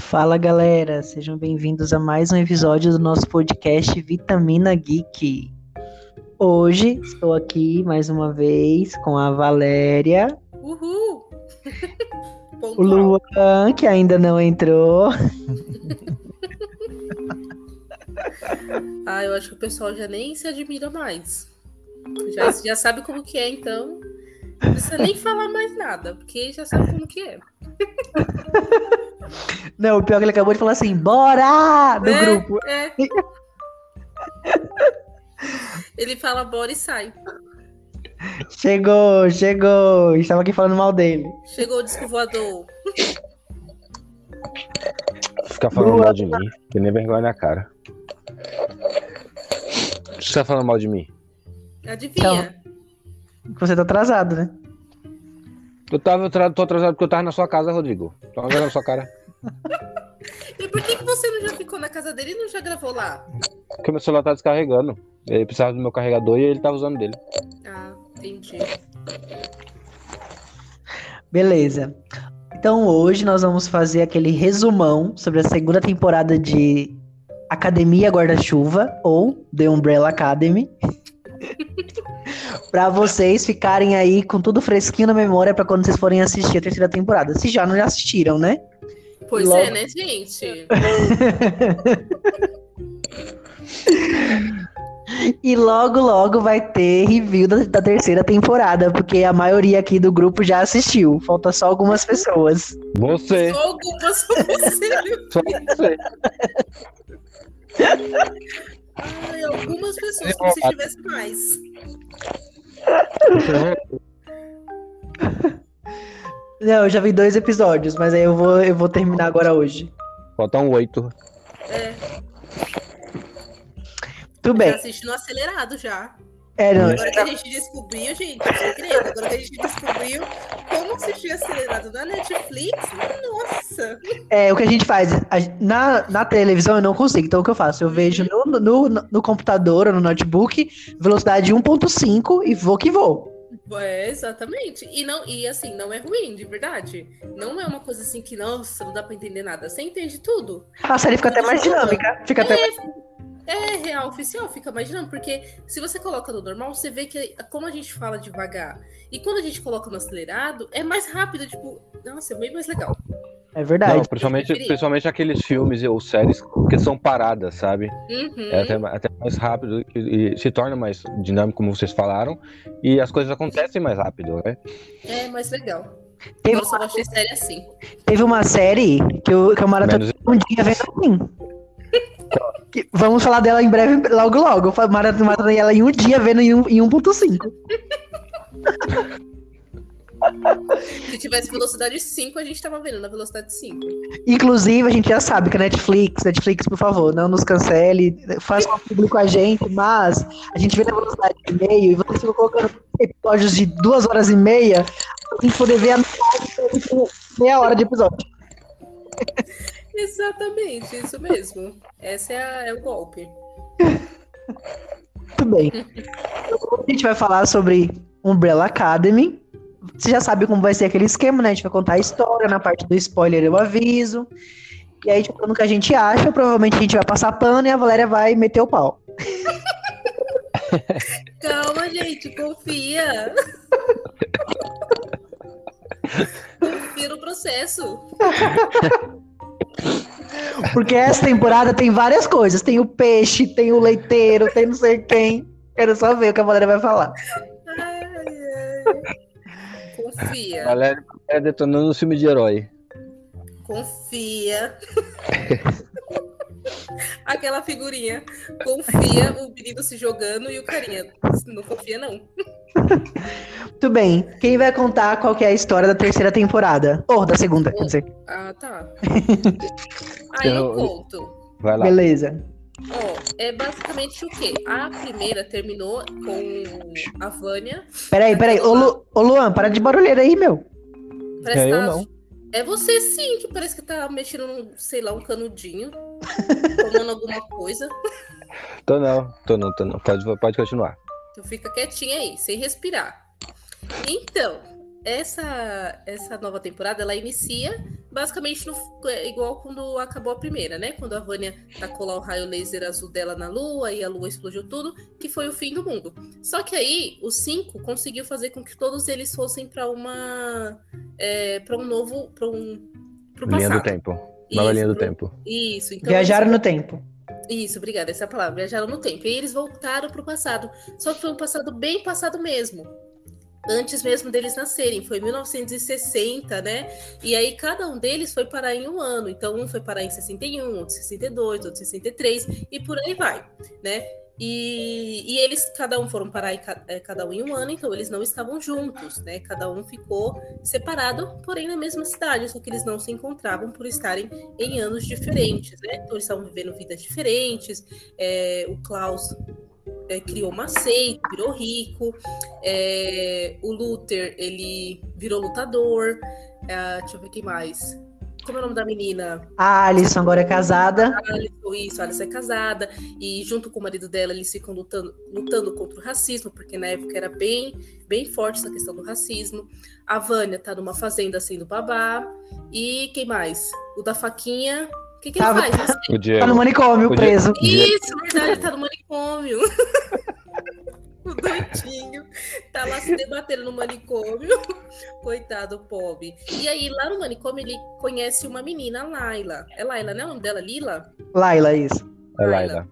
Fala galera, sejam bem-vindos a mais um episódio do nosso podcast Vitamina Geek. Hoje estou aqui mais uma vez com a Valéria. Uhul! o Luan, que ainda não entrou. ah, eu acho que o pessoal já nem se admira mais. Já, já sabe como que é, então. Não precisa nem falar mais nada, porque já sabe como que é. Não, o pior é que ele acabou de falar assim, bora! No é, grupo. É. ele fala bora e sai. Chegou, chegou. Estava aqui falando mal dele. Chegou o disco voador. Ficar falando Boa. mal de mim, tem nem vergonha na cara. Você tá falando mal de mim? Adivinha? Então, você tá atrasado, né? Eu tava, tô atrasado porque eu tava na sua casa, Rodrigo. Tô olhando na sua cara. E por que, que você não já ficou na casa dele e não já gravou lá? Porque meu celular tá descarregando. Ele precisava do meu carregador e ele tava usando dele. Ah, entendi. Beleza. Então hoje nós vamos fazer aquele resumão sobre a segunda temporada de Academia Guarda-Chuva ou The Umbrella Academy. para vocês ficarem aí com tudo fresquinho na memória para quando vocês forem assistir a terceira temporada. Se já não assistiram, né? Pois Logo... é, né, gente? e logo, logo vai ter review da, da, terceira temporada, porque a maioria aqui do grupo já assistiu. Falta só algumas pessoas. Você. Só algumas você. só você. Ai, algumas pessoas, como se tivesse mais. Não, eu já vi dois episódios, mas aí eu vou, eu vou terminar agora hoje. Faltam oito. É. Tudo bem. Tá assistindo acelerado já. É, não. Agora que a gente descobriu, gente, é segredo. Agora que a gente descobriu como assistir acelerado na Netflix, nossa! É, o que a gente faz, na, na televisão eu não consigo, então o que eu faço? Eu vejo no, no, no computador ou no notebook, velocidade 1.5 e vou que vou. É, exatamente. E não, e assim, não é ruim, de verdade. Não é uma coisa assim que, nossa, não dá pra entender nada. Você entende tudo. A série fica até mais dinâmica. Fica é, até mais... é real oficial, fica mais dinâmico, porque se você coloca no normal, você vê que como a gente fala devagar. E quando a gente coloca no acelerado, é mais rápido, tipo, nossa, é bem mais legal. É verdade. Não, principalmente, principalmente aqueles filmes ou séries que são paradas, sabe? Uhum. É até, até, mais rápido e, e, se torna mais dinâmico, como vocês falaram, e as coisas acontecem mais rápido, né? É mais legal. Teve eu só achei série assim. Teve uma série que eu, que eu maratonei um dia vendo assim. Vamos falar dela em breve, logo logo. Eu maratonei ela em um dia vendo em, um, em 1.5. Se tivesse velocidade 5, a gente tava vendo na velocidade 5. Inclusive, a gente já sabe que a Netflix, Netflix, por favor, não nos cancele, faça um público com a gente, mas a gente vê na velocidade de meio e vocês ficam colocando episódios de duas horas e meia pra gente poder ver a meia hora de episódio. Exatamente, isso mesmo. Esse é, a, é o golpe. Muito bem. Então, a gente vai falar sobre Umbrella Academy, você já sabe como vai ser aquele esquema, né? A gente vai contar a história, na parte do spoiler eu aviso. E aí, tipo, no que a gente acha, provavelmente a gente vai passar pano e a Valéria vai meter o pau. Calma, gente, confia. confia no processo. Porque essa temporada tem várias coisas. Tem o peixe, tem o leiteiro, tem não sei quem. Quero só ver o que a Valéria vai falar. Ai, ai. Confia. Valério é detonando o filme de herói. Confia. Aquela figurinha. Confia, o menino se jogando e o carinha. Não confia, não. Muito bem. Quem vai contar qual é a história da terceira temporada? Ou da segunda, quer dizer. Ah, tá. Aí eu conto. Vai lá. Beleza. Ó, é basicamente o quê? A primeira terminou com a Vânia. Peraí, peraí. Ô, Lu, ô Luan, para de barulheira aí, meu. Parece é eu não. É você sim, que parece que tá mexendo num, sei lá, um canudinho. tomando alguma coisa. Tô não, tô não, tô não. Pode, pode continuar. Então fica quietinha aí, sem respirar. Então, essa, essa nova temporada, ela inicia basicamente no- é igual quando acabou a primeira, né? Quando a Vânia tacou lá o raio laser azul dela na Lua e a Lua explodiu tudo, que foi o fim do mundo. Só que aí o 5 conseguiu fazer com que todos eles fossem para uma. É, para um novo. para um. Pro Linha do passado. tempo. Nova Isso, linha do pro- tempo. Isso, então. Viajaram no tempo. Isso, obrigada, essa é palavra. Viajaram no tempo. E eles voltaram pro passado. Só que foi um passado bem passado mesmo. Antes mesmo deles nascerem, foi 1960, né? E aí cada um deles foi parar em um ano. Então, um foi parar em 61, outro 62, outro 63, e por aí vai, né? E, e eles, cada um foram parar eh, cada um em um ano, então eles não estavam juntos, né? Cada um ficou separado, porém na mesma cidade, só que eles não se encontravam por estarem em anos diferentes, né? Então eles estavam vivendo vidas diferentes. é, o Klaus é, criou uma seita, virou rico. é, o Luther, ele virou lutador. é, deixa eu ver quem mais. Como é o nome da menina? A Alison agora é casada. Alison, isso, a Alison é casada. E junto com o marido dela, eles ficam lutando, lutando contra o racismo, porque na época era bem, bem forte essa questão do racismo. A Vânia tá numa fazenda sendo babá. E quem mais? O da faquinha. O que, que ele Tava- faz? O Diego. Tá no manicômio, Podia- preso. Isso, verdade, tá no manicômio. doidinho tá lá se debatendo no manicômio. Coitado, pobre. E aí, lá no manicômio, ele conhece uma menina, a Laila. É Laila, né? O nome dela? Lila? Laila, isso. É Laila.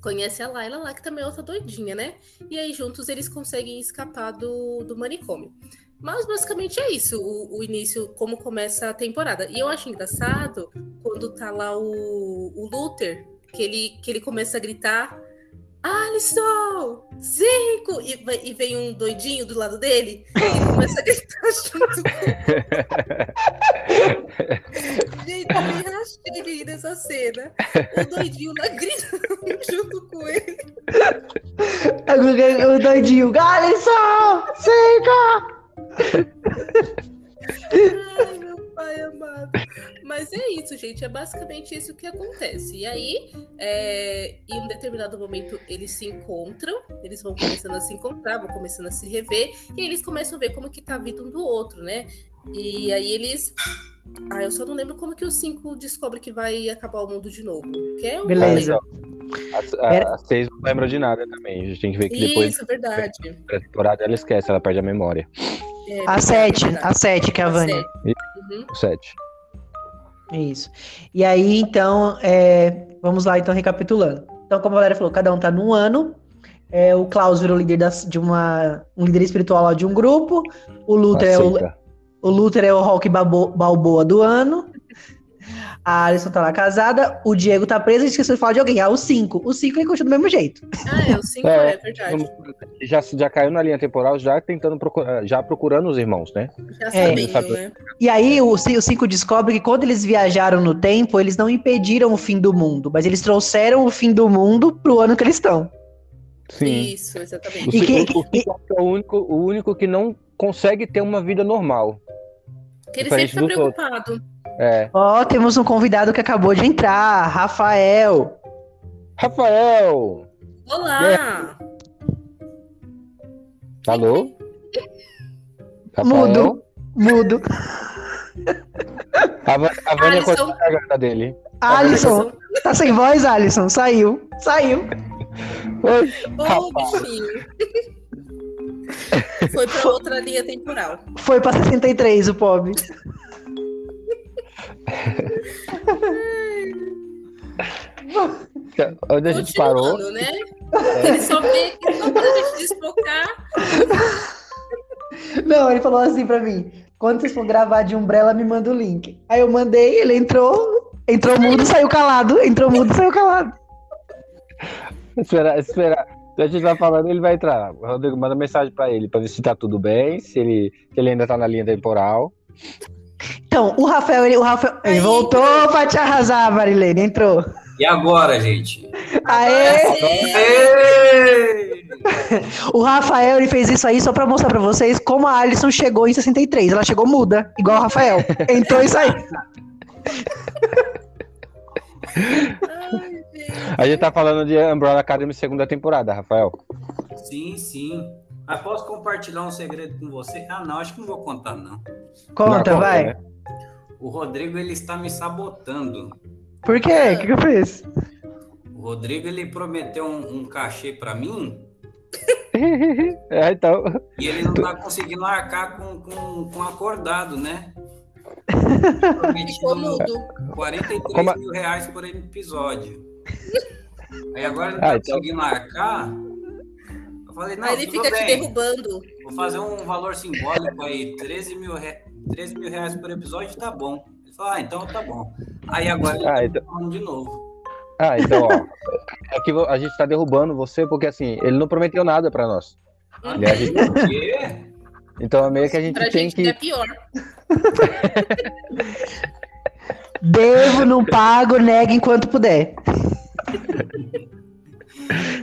Conhece a Laila lá, que também é outra doidinha, né? E aí, juntos, eles conseguem escapar do, do manicômio. Mas basicamente é isso, o, o início, como começa a temporada. E eu acho engraçado quando tá lá o, o Luther, que ele, que ele começa a gritar: Alisson! Cinco! E, e vem um doidinho do lado dele e começa a gritar junto com Gente, eu me rachei de rir dessa cena. O doidinho lá gritando junto com ele. O doidinho. Alison! Cinco! Ai, meu pai amado. Mas é isso, gente. É basicamente isso que acontece. E aí, é, em um determinado momento, eles se encontram, eles vão começando a se encontrar, vão começando a se rever, e aí eles começam a ver como que tá a vida um do outro, né? E aí eles. Ah, eu só não lembro como que os cinco descobrem que vai acabar o mundo de novo. Que é um Beleza. A, a, a seis não lembra de nada também. A gente tem que ver que depois Isso, verdade. da temporada ela esquece, ela perde a memória. É, A verdade, sete. verdade. A sete, que é a Vânia. sete. Uhum. O sete. Isso. E aí, então, é, vamos lá, então, recapitulando. Então, como a Valéria falou, cada um tá num ano. É, o Klaus virou líder das- de uma. um líder espiritual lá de um grupo. O Luther, é o, Aceita. o Luther é o Rock Balbo- Balboa do ano. A Alison tá lá casada. O Diego tá preso e esqueceu de falar de alguém. Ah, o 5. O 5 ele continua do mesmo jeito. Ah, é, o cinco É, é, verdade. Já, já caiu na linha temporal, já tentando procurar, já procurando os irmãos, né? Já É. sabendo, né? E aí o 5 descobre que quando eles viajaram no tempo, eles não impediram o fim do mundo, mas eles trouxeram o fim do mundo pro ano que eles estão. Sim. Isso, O, exatamente. E que- o- o Cico é o único, o único que não consegue ter uma vida normal. Porque ele sempre tá preocupado. É. Ó, temos um convidado que acabou de entrar, Rafael. Rafael! Olá! Alô? Mudo. Mudo. A, a Vânia Alisson. cortou a garganta dele. Alisson. Tá sem voz, Alisson? Saiu. Saiu. Oi. Ô, bichinho. Foi pra outra linha temporal. Foi pra 63 o pobre. Onde a gente parou? Né? Ele só vê que só pra gente desfocar. Não, ele falou assim pra mim: quando vocês for gravar de Umbrella, me manda o link. Aí eu mandei, ele entrou, entrou mudo, saiu calado. Entrou mudo, saiu calado. Esperar, esperar. Se a gente vai falando, ele vai entrar. Rodrigo manda mensagem pra ele, pra ver se tá tudo bem, se ele, se ele ainda tá na linha temporal. Então, o Rafael, ele, o Rafael, ele Aí, voltou pra te arrasar, Marilene, entrou. E agora, gente? Aê! Sim, Ê! O Rafael ele fez isso aí só pra mostrar pra vocês como a Alison chegou em 63. Ela chegou muda, igual o Rafael. Entrou e saiu. Ai, gente. A gente tá falando de Umbrella Academy segunda temporada, Rafael. Sim, sim. Mas posso compartilhar um segredo com você? Ah, não, acho que não vou contar, não. Conta, Não, vai. né? o Rodrigo ele está me sabotando. Por quê? O que, que eu fiz? O Rodrigo ele prometeu um, um cachê para mim É, então. e ele não tá conseguindo arcar com, com, com acordado, né? Ficou Prometido mudo. 43 Como mil reais por episódio. Aí agora ele não Ah, tá então- conseguindo arcar. Eu falei, não, Aí ele fica te bem. derrubando. Vou fazer um valor simbólico aí, 13 mil, re... 13 mil reais por episódio, tá bom. Ele falou, ah, então tá bom. Aí agora ele Ah, tá então- falando de novo. Ah, então, ó. É que a gente tá derrubando você porque assim, ele não prometeu nada pra nós. E a gente- O quê? então é meio que a gente Pra tem gente é que. pior. Devo, não pago, nega enquanto puder.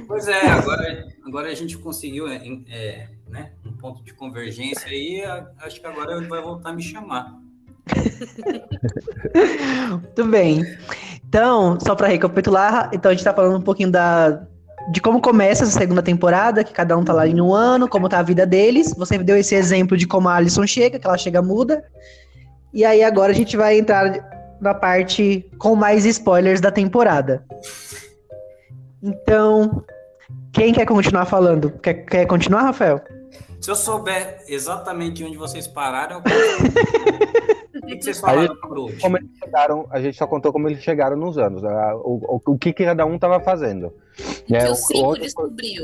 Pois é, agora, agora a gente conseguiu é, é, né, um ponto de convergência aí. Acho que agora ele vai voltar a me chamar. Muito bem. Então, só para recapitular, então a gente tá falando um pouquinho da de como começa essa segunda temporada, que cada um tá lá em um ano, como tá a vida deles. Você deu esse exemplo de como a Alison chega, que ela chega muda. E aí agora a gente vai entrar na parte com mais spoilers da temporada. Então, quem quer continuar falando? Quer, quer continuar, Rafael? Se eu souber exatamente onde vocês pararam, eu conto. O que, que vocês falaram? Como eles chegaram, a gente só contou como eles chegaram nos anos, ah, o, o, o que, cada um tava fazendo. Né, que o- o 5 outro- descobriu.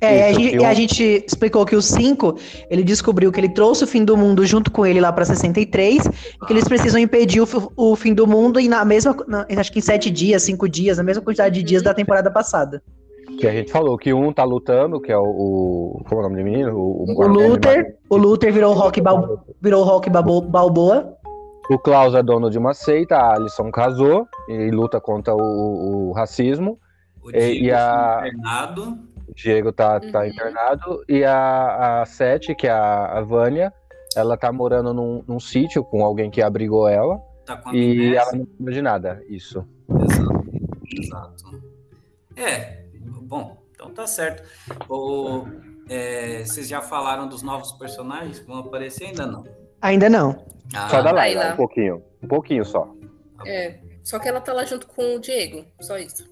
É, e a Isso, gente, eu- e a gente explicou que o 5, ele descobriu que ele trouxe o fim do mundo junto com ele lá pra 63, e que eles precisam impedir o, o fim do mundo e na mesma, na- acho que em sete dias, cinco dias, na mesma quantidade de dias da temporada passada. Que a gente falou que um tá lutando, que é o. o como é o nome do menino? O, O Luther, o Luther virou o Rock, Bal, virou o rock Balbo- Balboa, O Klaus é dono de uma seita, a Alison casou e luta contra o, o racismo. O E- Diego e a- internado. O Diego tá, tá Uhum. internado. E a, a Sete, que é a, a Vânia, ela tá morando num, num sítio com alguém que abrigou ela. Tá com a E ela não lembra de nada. Isso. Exato, exato. É, bom, então tá certo. O, é, vocês já falaram dos novos personagens que vão aparecer? Ainda não. ainda não. Ah, Só da Laila, lá. um pouquinho. Um pouquinho só. É. Só que ela tá lá junto com o Diego. Só isso.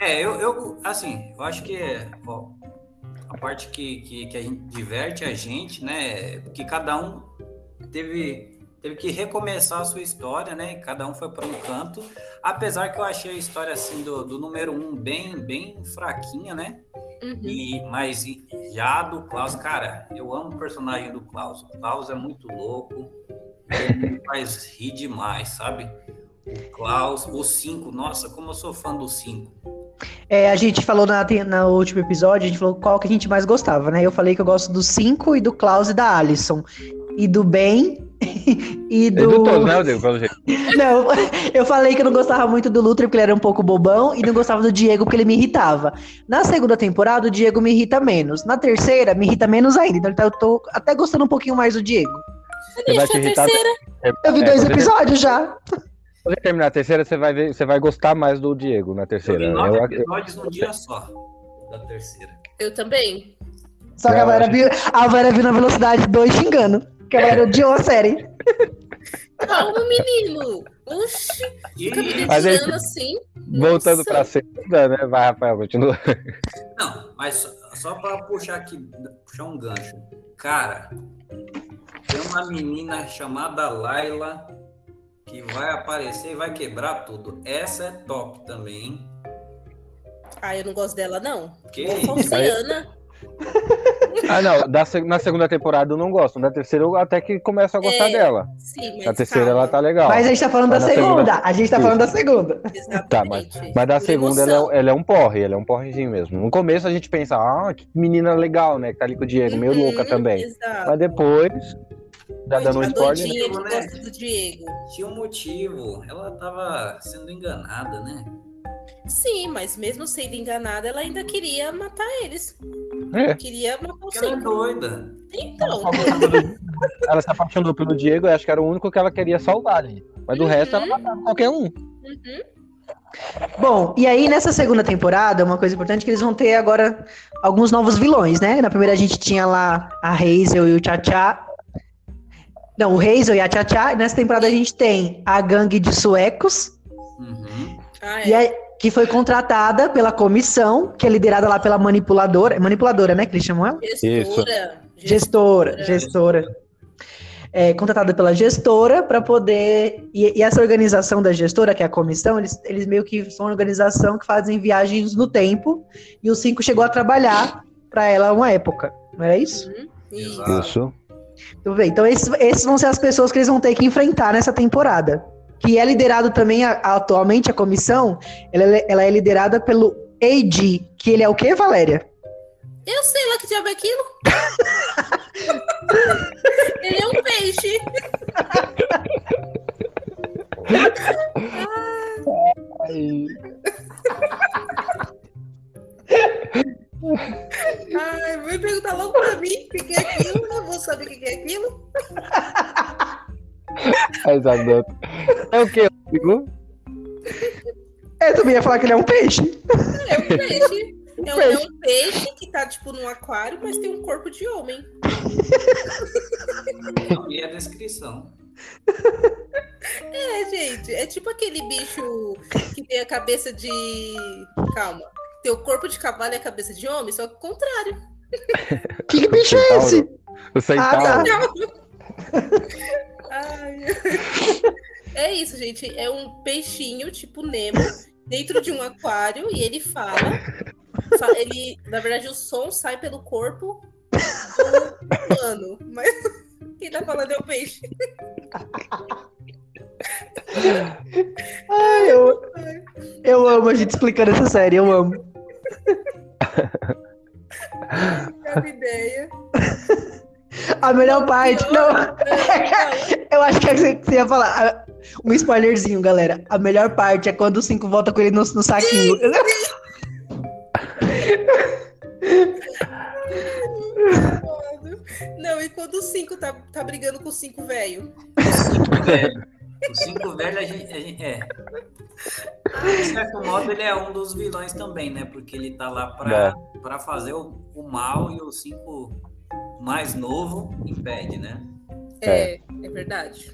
É, eu, eu assim, eu acho que ó, a parte que, que, que a gente diverte a gente, né? Que cada um teve, teve que recomeçar a sua história, né? Cada um foi para um canto. Apesar que eu achei a história assim do, do número um bem, bem fraquinha, né? Uhum. E, mas e- já do Klaus, cara, eu amo o personagem do Klaus. O Klaus é muito louco. Ele me faz rir demais, sabe? O Klaus, o 5, nossa, como eu sou fã do 5. É, a gente falou na, no último episódio, a gente falou qual que a gente mais gostava, né? Eu falei que eu gosto do 5 e do Klaus e da Alison. E do Ben e E do. né, Rodrigo? Pelo jeito. Não, eu falei que eu não gostava muito do Luther porque ele era um pouco bobão e não gostava do Diego porque ele me irritava. Na segunda temporada, o Diego me irrita menos. Na terceira, me irrita menos ainda. Então eu tô até gostando um pouquinho mais do Diego. Você vai te irritar. terceira. Eu vi É, dois episódios já. Quando terminar a terceira, você vai, ver, você vai gostar mais do Diego na Eu terceira. vi nove Eu- episódios num dia só, da terceira. Eu também. Só que a Eu Vera viu, a Vera viu na velocidade 2 xingando. Que a Vera odiou a série. Calma, menino. Oxi. Fica me assim. Voltando Nossa. pra segunda, né? Vai, Rafael, continua. Não, mas só, só para puxar aqui, puxar um gancho. Cara, tem uma menina chamada Laila que vai aparecer e vai quebrar tudo. Essa é top também, hein? Ah, eu não gosto dela, não. Que? Falciana. Ah, não. Da, na segunda temporada eu não gosto. Na terceira eu até que começo a gostar É, dela. Sim, mas Na terceira calma. ela tá legal. Mas a gente tá falando Mas da segunda. segunda- A gente tá falando da segunda. Exatamente. Tá, Mas da Por segunda ela é, ela é um porre, ela é um porrezinho mesmo. No começo a gente pensa, ah, que menina legal, né? Que tá ali com o Diego, meio Uhum, louca também. Exato. Mas depois, já dando um spoiler. né? gosta do Diego. Tinha um motivo. Ela tava sendo enganada, né? Sim, mas mesmo sendo enganada, ela ainda queria matar eles. É. Queria matar o ela é doida. Então, Ela se apaixonou pelo Diego e acho que era o único que ela queria salvar ali. Mas do Uhum. resto ela matava qualquer um. uhum. Bom, e aí nessa segunda temporada, uma coisa importante é que eles vão ter agora alguns novos vilões, né? Na primeira a gente tinha lá a Hazel e o Tchá-Tchá. Não, o Hazel e a Tchá E nessa temporada a gente tem a gangue de suecos, Uhum. Ah, é. e aí- que foi contratada pela comissão, que é liderada lá pela manipuladora. É manipuladora, né? Que eles chamam ela? Gestora. Gestora. Gestora. É, contratada pela gestora para poder. E, e essa organização da gestora, que é a comissão, eles, eles meio que são uma organização que fazem viagens no tempo. E o Cinco chegou a trabalhar para ela uma época. Não era isso? Uhum, Isso. Isso. Tudo bem. Então, esses, esses vão ser as pessoas que eles vão ter que enfrentar nessa temporada. Que é liderado também, a- atualmente, a comissão, ela, é- ela é liderada pelo AD, que ele é o quê, Valéria? Eu sei lá que diabo é aquilo. Ele é um peixe. Ai, Ai, vai perguntar logo pra mim o que é aquilo. Eu vou saber o que é aquilo. Isadora. É o? Amigo? É, Eu também ia falar que ele é um peixe. É um peixe. É um, é um peixe que tá, tipo, num aquário, mas tem um corpo de homem. E a descrição. É, gente. É tipo aquele bicho que tem a cabeça de. Calma. Tem o corpo de cavalo e a cabeça de homem, só que o contrário. Que bicho é esse? O centauro. Ah, Ai. É isso, gente. É um peixinho, tipo Nemo, dentro de um aquário e ele fala. fa- Ele, na verdade, o som sai pelo corpo do humano. Mas quem tá falando é o peixe. Ai, eu, eu amo a gente explicando essa série, eu amo. Não ideia. A melhor parte, não, eu acho que é que você ia falar. Um spoilerzinho, galera. A melhor parte é quando o 5 volta com ele no, no saquinho. não. Não, e quando o 5 tá, tá brigando com o 5 velho? velho. O cinco velho, a gente, a gente- é. De certo modo, ele é um dos vilões também, né? Porque ele tá lá pra, pra fazer o, o mal e o cinco mais novo impede, né? É, é verdade.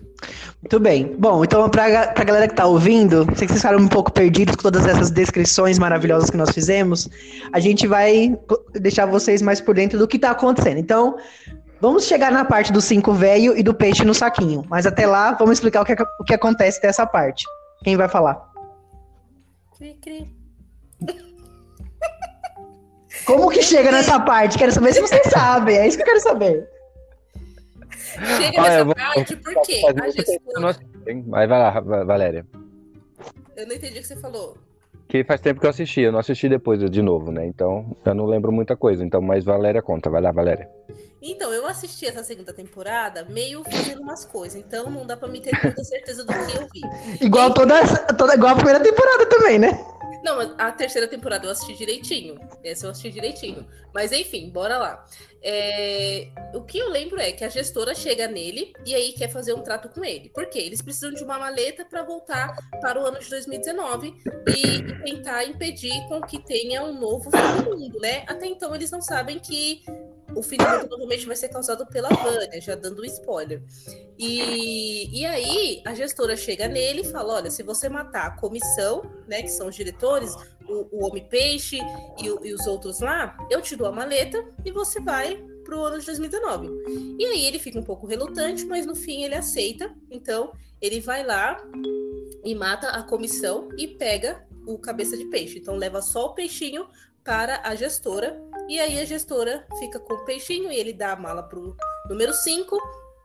Muito bem. Bom, então pra, ga- pra galera que tá ouvindo, sei que vocês ficaram um pouco perdidos com todas essas descrições maravilhosas que nós fizemos, a gente vai deixar vocês mais por dentro do que tá acontecendo. Então, vamos chegar na parte do cinco velho e do peixe no saquinho. Mas até lá, vamos explicar o que, o que acontece dessa parte. Quem vai falar? Cri, cri. Como que chega nessa parte? Quero saber se vocês sabem. É isso que eu quero saber. Chega Ah, nessa vou- parte porque Faz a gestora. Mas vai lá, Va- Valéria. Eu não entendi o que você falou. Que faz tempo que eu assisti, eu não assisti depois de novo, né? Então eu não lembro muita coisa. Então, mas Valéria conta. Vai lá, Valéria. Então, eu assisti essa segunda temporada meio fazendo umas coisas, então não dá pra me ter muita certeza do que eu vi. Igual toda, toda igual a primeira temporada também, né? Não, mas a terceira temporada eu assisti direitinho. Essa eu assisti direitinho. Mas enfim, bora lá. É, O que eu lembro é que a gestora chega nele e aí quer fazer um trato com ele. Por quê? Eles precisam de uma maleta para voltar para o ano de 2019 e, e tentar impedir com que tenha um novo fim do mundo, né? Até então eles não sabem que o fim do mundo provavelmente vai ser causado pela Vânia, já dando um spoiler. E, e aí a gestora chega nele e fala: olha, se você matar a comissão, né, que são os diretores, o, o Homem Peixe e, o- e os outros lá, eu te dou a maleta e você vai pro ano de 2019. E aí ele fica um pouco relutante, mas no fim ele aceita. Então ele vai lá e mata a comissão e pega o cabeça de peixe. Então leva só o peixinho para a gestora. E aí a gestora fica com o peixinho e ele dá a mala pro número 5.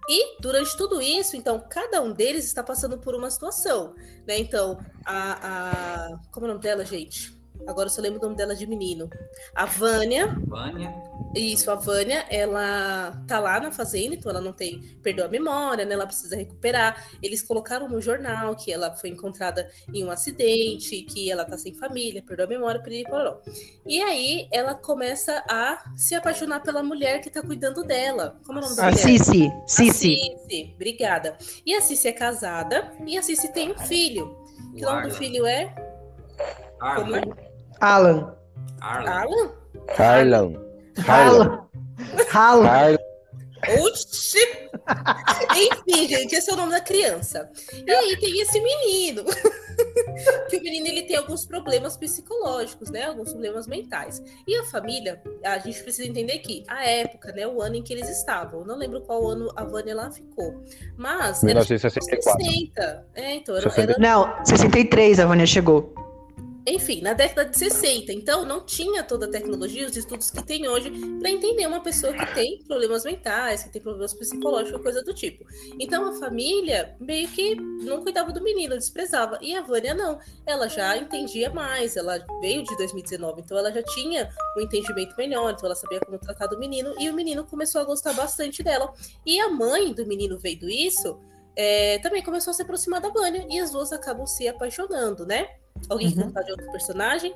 E durante tudo isso, então, cada um deles está passando por uma situação, né? Então, a, a... Como é o nome dela, gente? Agora eu só lembro o nome dela de menino. A Vânia, Vânia. isso, a Vânia, ela tá lá na fazenda, então ela não tem, perdeu a memória, né? Ela precisa recuperar. Eles colocaram no jornal que ela foi encontrada em um acidente, que ela tá sem família, perdeu a memória, piriri, pororó. E aí ela começa a se apaixonar pela mulher que tá cuidando dela. Como é o nome da A mulher? Cici. Cici. Cici, obrigada. E a Cici é casada e a Cici tem um filho. Que o nome do filho é Arlan. como? Alan. Alan? Harlan. Alan. Alan. Harlan. Oxi! Enfim, gente, esse é o nome da criança. E aí tem esse menino. que o menino ele tem alguns problemas psicológicos, né? Alguns problemas mentais. E a família, a gente precisa entender que a época, né? O ano em que eles estavam. Eu não lembro qual ano a Vânia lá ficou. Mas. 1964. 60. É, então, era, era... Não, 63 a Vânia chegou. Enfim, na década de 60. Então, não tinha toda a tecnologia, os estudos que tem hoje, para entender uma pessoa que tem problemas mentais, que tem problemas psicológicos, coisa do tipo. Então, a família meio que não cuidava do menino, desprezava. E a Vânia não. Ela já entendia mais, ela veio de 2019, então ela já tinha um entendimento melhor, então ela sabia como tratar do menino, e o menino começou a gostar bastante dela. E a mãe do menino vendo isso. É, também começou a se aproximar da Vânia e as duas acabam se apaixonando, né? Alguém uhum. contar de outro personagem?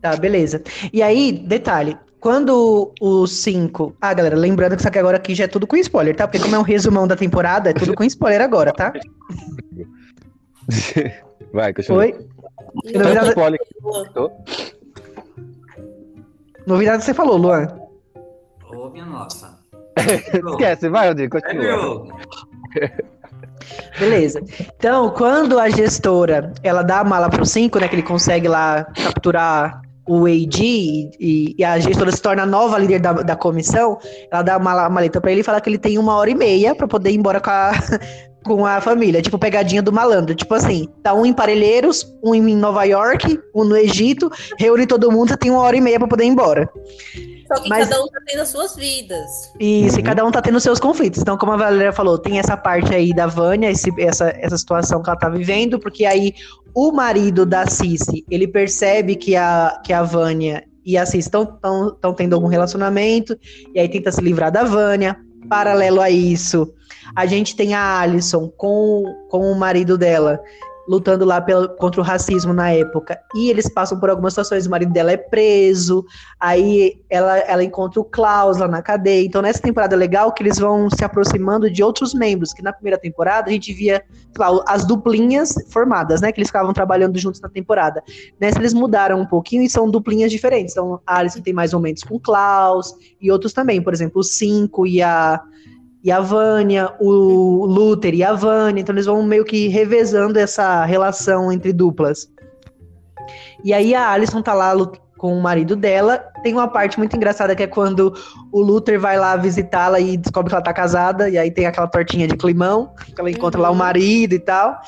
Tá, beleza. E aí, detalhe, quando os cinco. Ah, galera, lembrando que isso aqui agora aqui já é tudo com spoiler, tá? Porque como é um resumão da temporada, é tudo com spoiler agora, tá? Vai, continua. Oi? Novidade... Spoiler. Novidade você falou, Luan. Ô, minha nossa. Esquece, vai, Rodrigo, continua. É Beleza. Então, quando a gestora ela dá a mala pro 5, né? Que ele consegue lá capturar o AD e, e, a gestora se torna a nova líder da, da comissão, ela dá uma maleta para ele e fala que ele tem uma hora e meia para poder ir embora com a, com a família, tipo pegadinha do malandro. Tipo assim, tá um em Parelheiros, um em Nova York, um no Egito, reúne todo mundo, você tem uma hora e meia para poder ir embora. Só que Mas, cada um tá tendo as suas vidas. Isso, uhum. e cada um tá tendo seus conflitos. Então, como a Valéria falou, tem essa parte aí da Vânia, esse, essa, essa situação que ela tá vivendo, porque aí o marido da Cici, ele percebe que a, que a Vânia e a Cici estão tendo algum relacionamento, e aí tenta se livrar da Vânia. Paralelo a isso, a gente tem a Alison com, com o marido dela, lutando lá pelo, contra o racismo na época. E eles passam por algumas situações, o marido dela é preso, aí ela, ela encontra o Klaus lá na cadeia. Então, nessa temporada é legal que eles vão se aproximando de outros membros, que na primeira temporada a gente via as duplinhas formadas, né? Que eles ficavam trabalhando juntos na temporada. Nessa eles mudaram um pouquinho e são duplinhas diferentes. Então, a Alison tem mais momentos com o Klaus e outros também. Por exemplo, o Cinco e a e a Vânia, o Luther e a Vânia, então eles vão meio que revezando essa relação entre duplas. E aí a Alison tá lá com o marido dela. Tem uma parte muito engraçada que é quando o Luther vai lá visitá-la e descobre que ela tá casada, e aí tem aquela tortinha de climão, que ela encontra uhum. lá o uhum. marido e tal.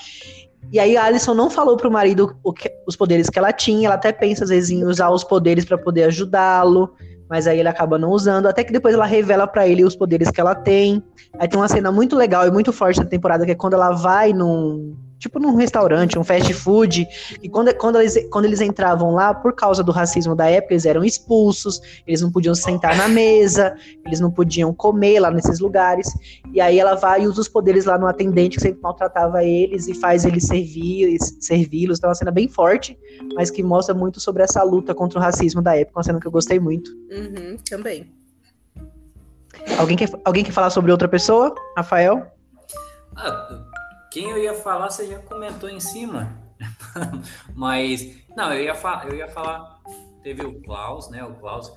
E aí a Alison não falou pro marido que, os poderes que ela tinha, ela até pensa às vezes em usar os poderes para poder ajudá-lo mas aí ele acaba não usando, até que depois ela revela para ele os poderes que ela tem. Aí tem uma cena muito legal e muito forte na temporada que é quando ela vai num tipo num restaurante, um fast food, e quando, quando, eles, quando eles entravam lá, por causa do racismo da época, eles eram expulsos, eles não podiam sentar na mesa, eles não podiam comer lá nesses lugares, e aí ela vai e usa os poderes lá no atendente que sempre maltratava eles e faz eles servir, servi-los, então é uma cena bem forte, mas que mostra muito sobre essa luta contra o racismo da época, uma cena que eu gostei muito. Uhum, também. Alguém quer, alguém quer falar sobre outra pessoa? Rafael? Ah, quem eu ia falar, você já comentou em cima. Mas, não, eu ia, eu ia falar. Teve o Klaus, né? O Klaus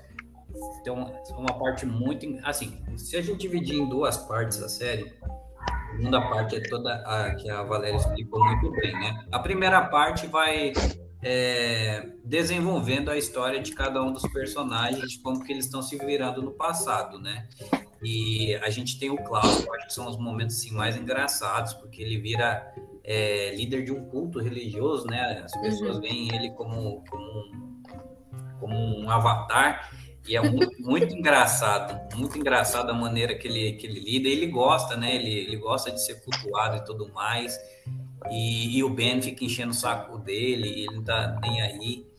tem uma, uma parte muito. Assim, se a gente dividir em duas partes a série, a segunda parte é toda a que a Valéria explicou muito bem, né? A primeira parte vai é, desenvolvendo a história de cada um dos personagens, como que eles estão se virando no passado, né? E a gente tem o eu acho que são os momentos assim, mais engraçados, porque ele vira é, líder de um culto religioso, né? As pessoas uhum. veem ele como, como, um, como um avatar. E é muito, muito engraçado, muito engraçado a maneira que ele, que ele lida. Ele gosta, né? Ele, ele gosta de ser cultuado e tudo mais. E, e o Ben fica enchendo o saco dele, ele não tá nem aí.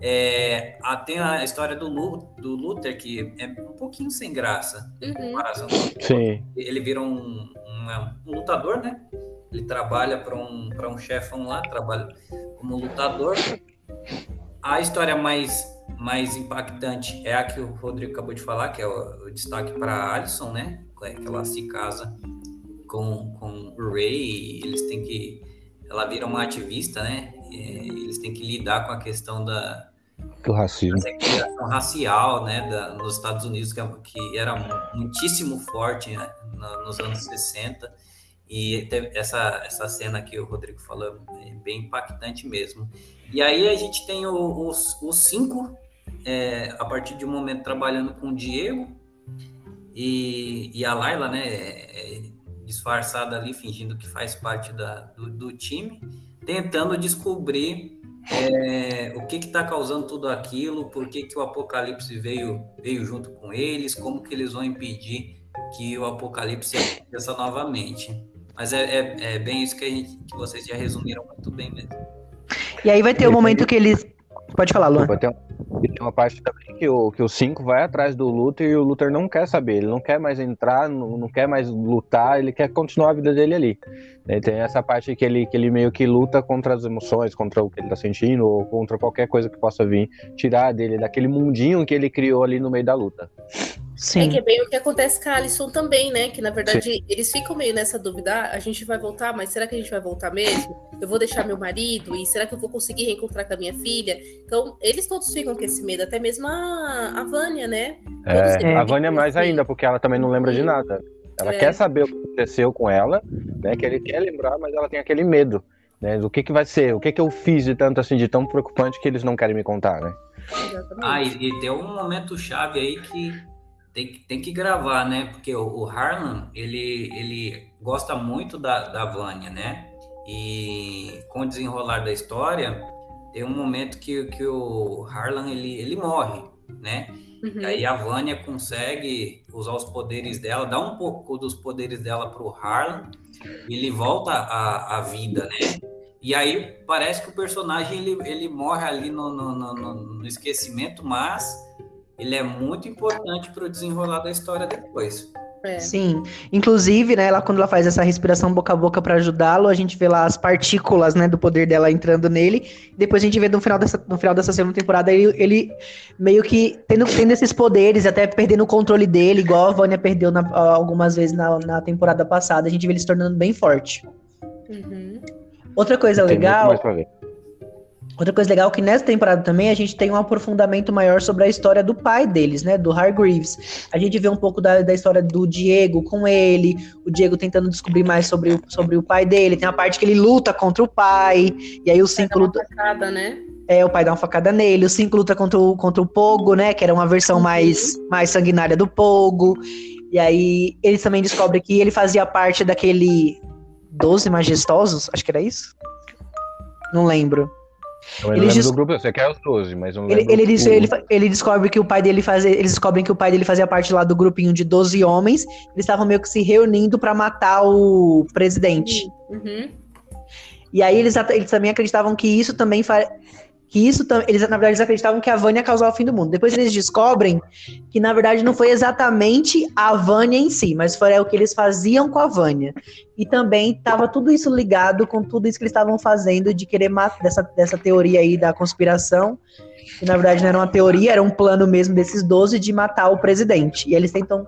É, a, tem a história do, Lu, do Luther, que é um pouquinho sem graça. Uhum. Sim. Ele vira um, um, um, lutador, né? Ele trabalha para um, um chefão lá, trabalha como lutador. A história mais, mais impactante é a que o Rodrigo acabou de falar, que é o, o destaque para Alison, né? Que ela se casa com, com o Ray, eles têm que. Ela vira uma ativista, né? eles têm que lidar com a questão da, o racismo. racial, né, da, nos Estados Unidos, que, é que era muitíssimo forte né, no, nos anos 60. E essa, essa cena que o Rodrigo falou é bem impactante mesmo. E aí a gente tem os, os cinco, é, a partir de um momento trabalhando com o Diego e, e a Laila, né, é, é disfarçada ali, fingindo que faz parte da, do, do time, tentando descobrir é, o que está causando tudo aquilo, por que, que o Apocalipse veio, veio junto com eles, como que eles vão impedir que o Apocalipse aconteça novamente. Mas é, é, é, bem isso que, a gente, que vocês já resumiram muito bem mesmo. E aí vai ter o um momento que eles. Pode falar, Luan. Vai ter, tem uma parte também que o, que o 5 vai atrás do Luther e o Luther não quer saber, ele não quer mais entrar, não, não quer mais lutar, ele quer continuar a vida dele ali. E tem essa parte que ele, que ele meio que luta contra as emoções, contra o que ele tá sentindo, ou contra qualquer coisa que possa vir tirar dele, daquele mundinho que ele criou ali no meio da luta. Sim. É que é bem o que acontece com a Alison também, né? Que na verdade Sim. eles ficam meio nessa dúvida: ah, a gente vai voltar, mas será que a gente vai voltar mesmo? Eu vou deixar meu marido? E será que eu vou conseguir reencontrar com a minha filha? Então, eles todos ficam com esse medo, até mesmo a, a Vânia, né? É, a Vânia mais ainda, porque ela também não lembra de nada. Ela é. quer saber o que aconteceu com ela, né? Que ele quer lembrar, mas ela tem aquele medo. Né, do que, que vai ser, o que, que eu fiz de tanto assim, de tão preocupante que eles não querem me contar, né? Exatamente. Ah, e, e tem um momento chave aí que tem que, tem que gravar, né? Porque o, o Harlan, ele, ele gosta muito da, da Vânia, né? E com o desenrolar da história, tem um momento que, que o Harlan, ele, ele morre, né? Uhum. E aí a Vânia consegue usar os poderes dela, dá um pouco dos poderes dela pro Harlan, e ele volta à, à vida, né? E aí parece que o personagem ele, ele morre ali no, no, no, no esquecimento, mas ele é muito importante para o desenrolar da história depois. É. Sim, inclusive, né, ela, quando ela faz essa respiração boca a boca para ajudá-lo, a gente vê lá as partículas, né, do poder dela entrando nele. Depois a gente vê no final dessa, no final dessa segunda temporada ele, ele meio que tendo, tendo esses poderes, até perdendo o controle dele, igual a Vânia perdeu na, algumas vezes na, na temporada passada. A gente vê ele se tornando bem forte. Uhum. Outra coisa Tem legal. Outra coisa legal é que nessa temporada também a gente tem um aprofundamento maior sobre a história do pai deles, né? Do Hargreaves. A gente vê um pouco da, da história do Diego com ele, o Diego tentando descobrir mais sobre o, sobre o pai dele. Tem a parte que ele luta contra o pai, e aí o cinco luta. Facada, né? É, o pai dá uma facada nele, o cinco luta contra o, contra o Pogo, né? Que era uma versão uhum. mais, mais sanguinária do Pogo. E aí eles também descobrem que ele fazia parte daquele Doze Majestosos, acho que era isso? Não lembro. Eu ele lembro do grupo, você quer os 12, mas não ele, ele, diz, ele, ele, descobre que o pai dele fazia. Eles descobrem que o pai dele fazia parte lá do grupinho de 12 homens. Eles estavam meio que se reunindo para matar o presidente. Uhum. E aí eles, eles também acreditavam que isso também que isso eles na verdade eles acreditavam que a Vânia causava o fim do mundo. Depois eles descobrem que na verdade não foi exatamente a Vânia em si, mas foi o que eles faziam com a Vânia. E também estava tudo isso ligado com tudo isso que eles estavam fazendo de querer matar dessa, dessa teoria aí da conspiração, que na verdade não era uma teoria, era um plano mesmo desses 12 de matar o presidente. E eles tentam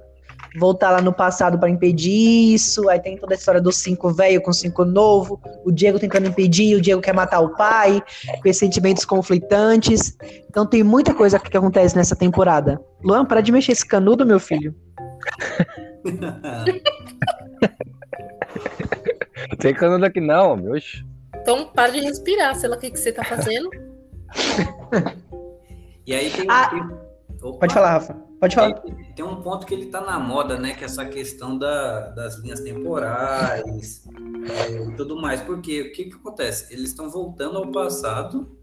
voltar lá no passado para impedir isso. Aí tem toda a história do cinco velho com cinco novo, o Diego tentando impedir, o Diego quer matar o pai, com esses sentimentos conflitantes. Então tem muita coisa que acontece nessa temporada. Luan, para de mexer esse canudo, meu filho. tem canudo aqui não, meu. Então para de respirar, sei lá o que, que você tá fazendo. e aí tem. Ah, pode falar, Rafa. Pode falar. Tem, tem um ponto que ele está na moda, né? Que é essa questão da, das linhas temporais é, e tudo mais. Porque o que, que acontece? Eles estão voltando ao passado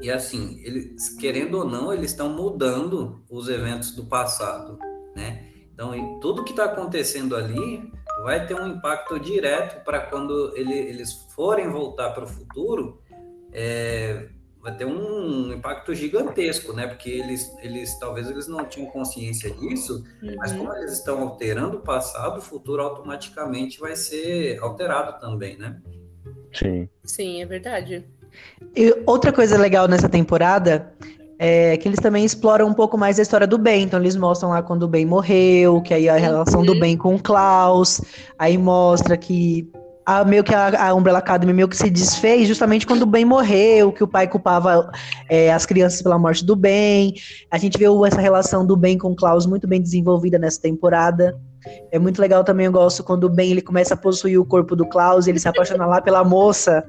e assim, eles, querendo ou não, eles estão mudando os eventos do passado, né? Então, tudo que está acontecendo ali vai ter um impacto direto para quando ele, eles forem voltar para o futuro, é, vai ter um impacto gigantesco, né? Porque eles, eles talvez eles não tinham consciência disso, uhum. mas como eles estão alterando o passado, o futuro automaticamente vai ser alterado também, né? Sim. Sim, é verdade. E outra coisa legal nessa temporada é que eles também exploram um pouco mais a história do Ben. Então eles mostram lá quando o Ben morreu, que aí a relação uhum. do Ben com o Klaus, aí mostra que a, meio que a, a Umbrella Academy meio que se desfez justamente quando o Ben morreu, que o pai culpava é, as crianças pela morte do Ben. A gente viu essa relação do Ben com o Klaus muito bem desenvolvida nessa temporada. É muito legal também, eu gosto quando o Ben ele começa a possuir o corpo do Klaus e ele se apaixona lá pela moça.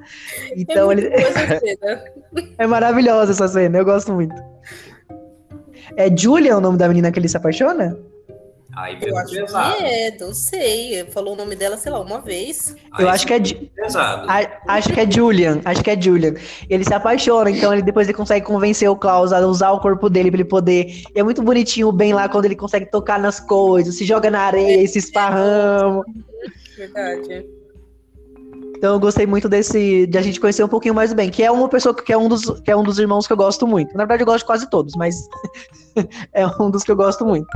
Então é ele... é maravilhosa essa cena, eu gosto muito. É Julia o nome da menina que ele se apaixona? Aí eu acho pesado. que é, não sei. Falou o nome dela, sei lá, uma vez. Eu acho que é. Pesado. A, acho que é Julian. Acho que é Julian. Ele se apaixona, então ele depois ele consegue convencer o Klaus a usar o corpo dele pra ele poder. E é muito bonitinho o Ben lá quando ele consegue tocar nas coisas, se joga na areia e se esparrama. Verdade. Então eu gostei muito desse de a gente conhecer um pouquinho mais o Ben, que é uma pessoa que é um dos que é um dos irmãos que eu gosto muito. Na verdade eu gosto de quase todos, mas é um dos que eu gosto muito.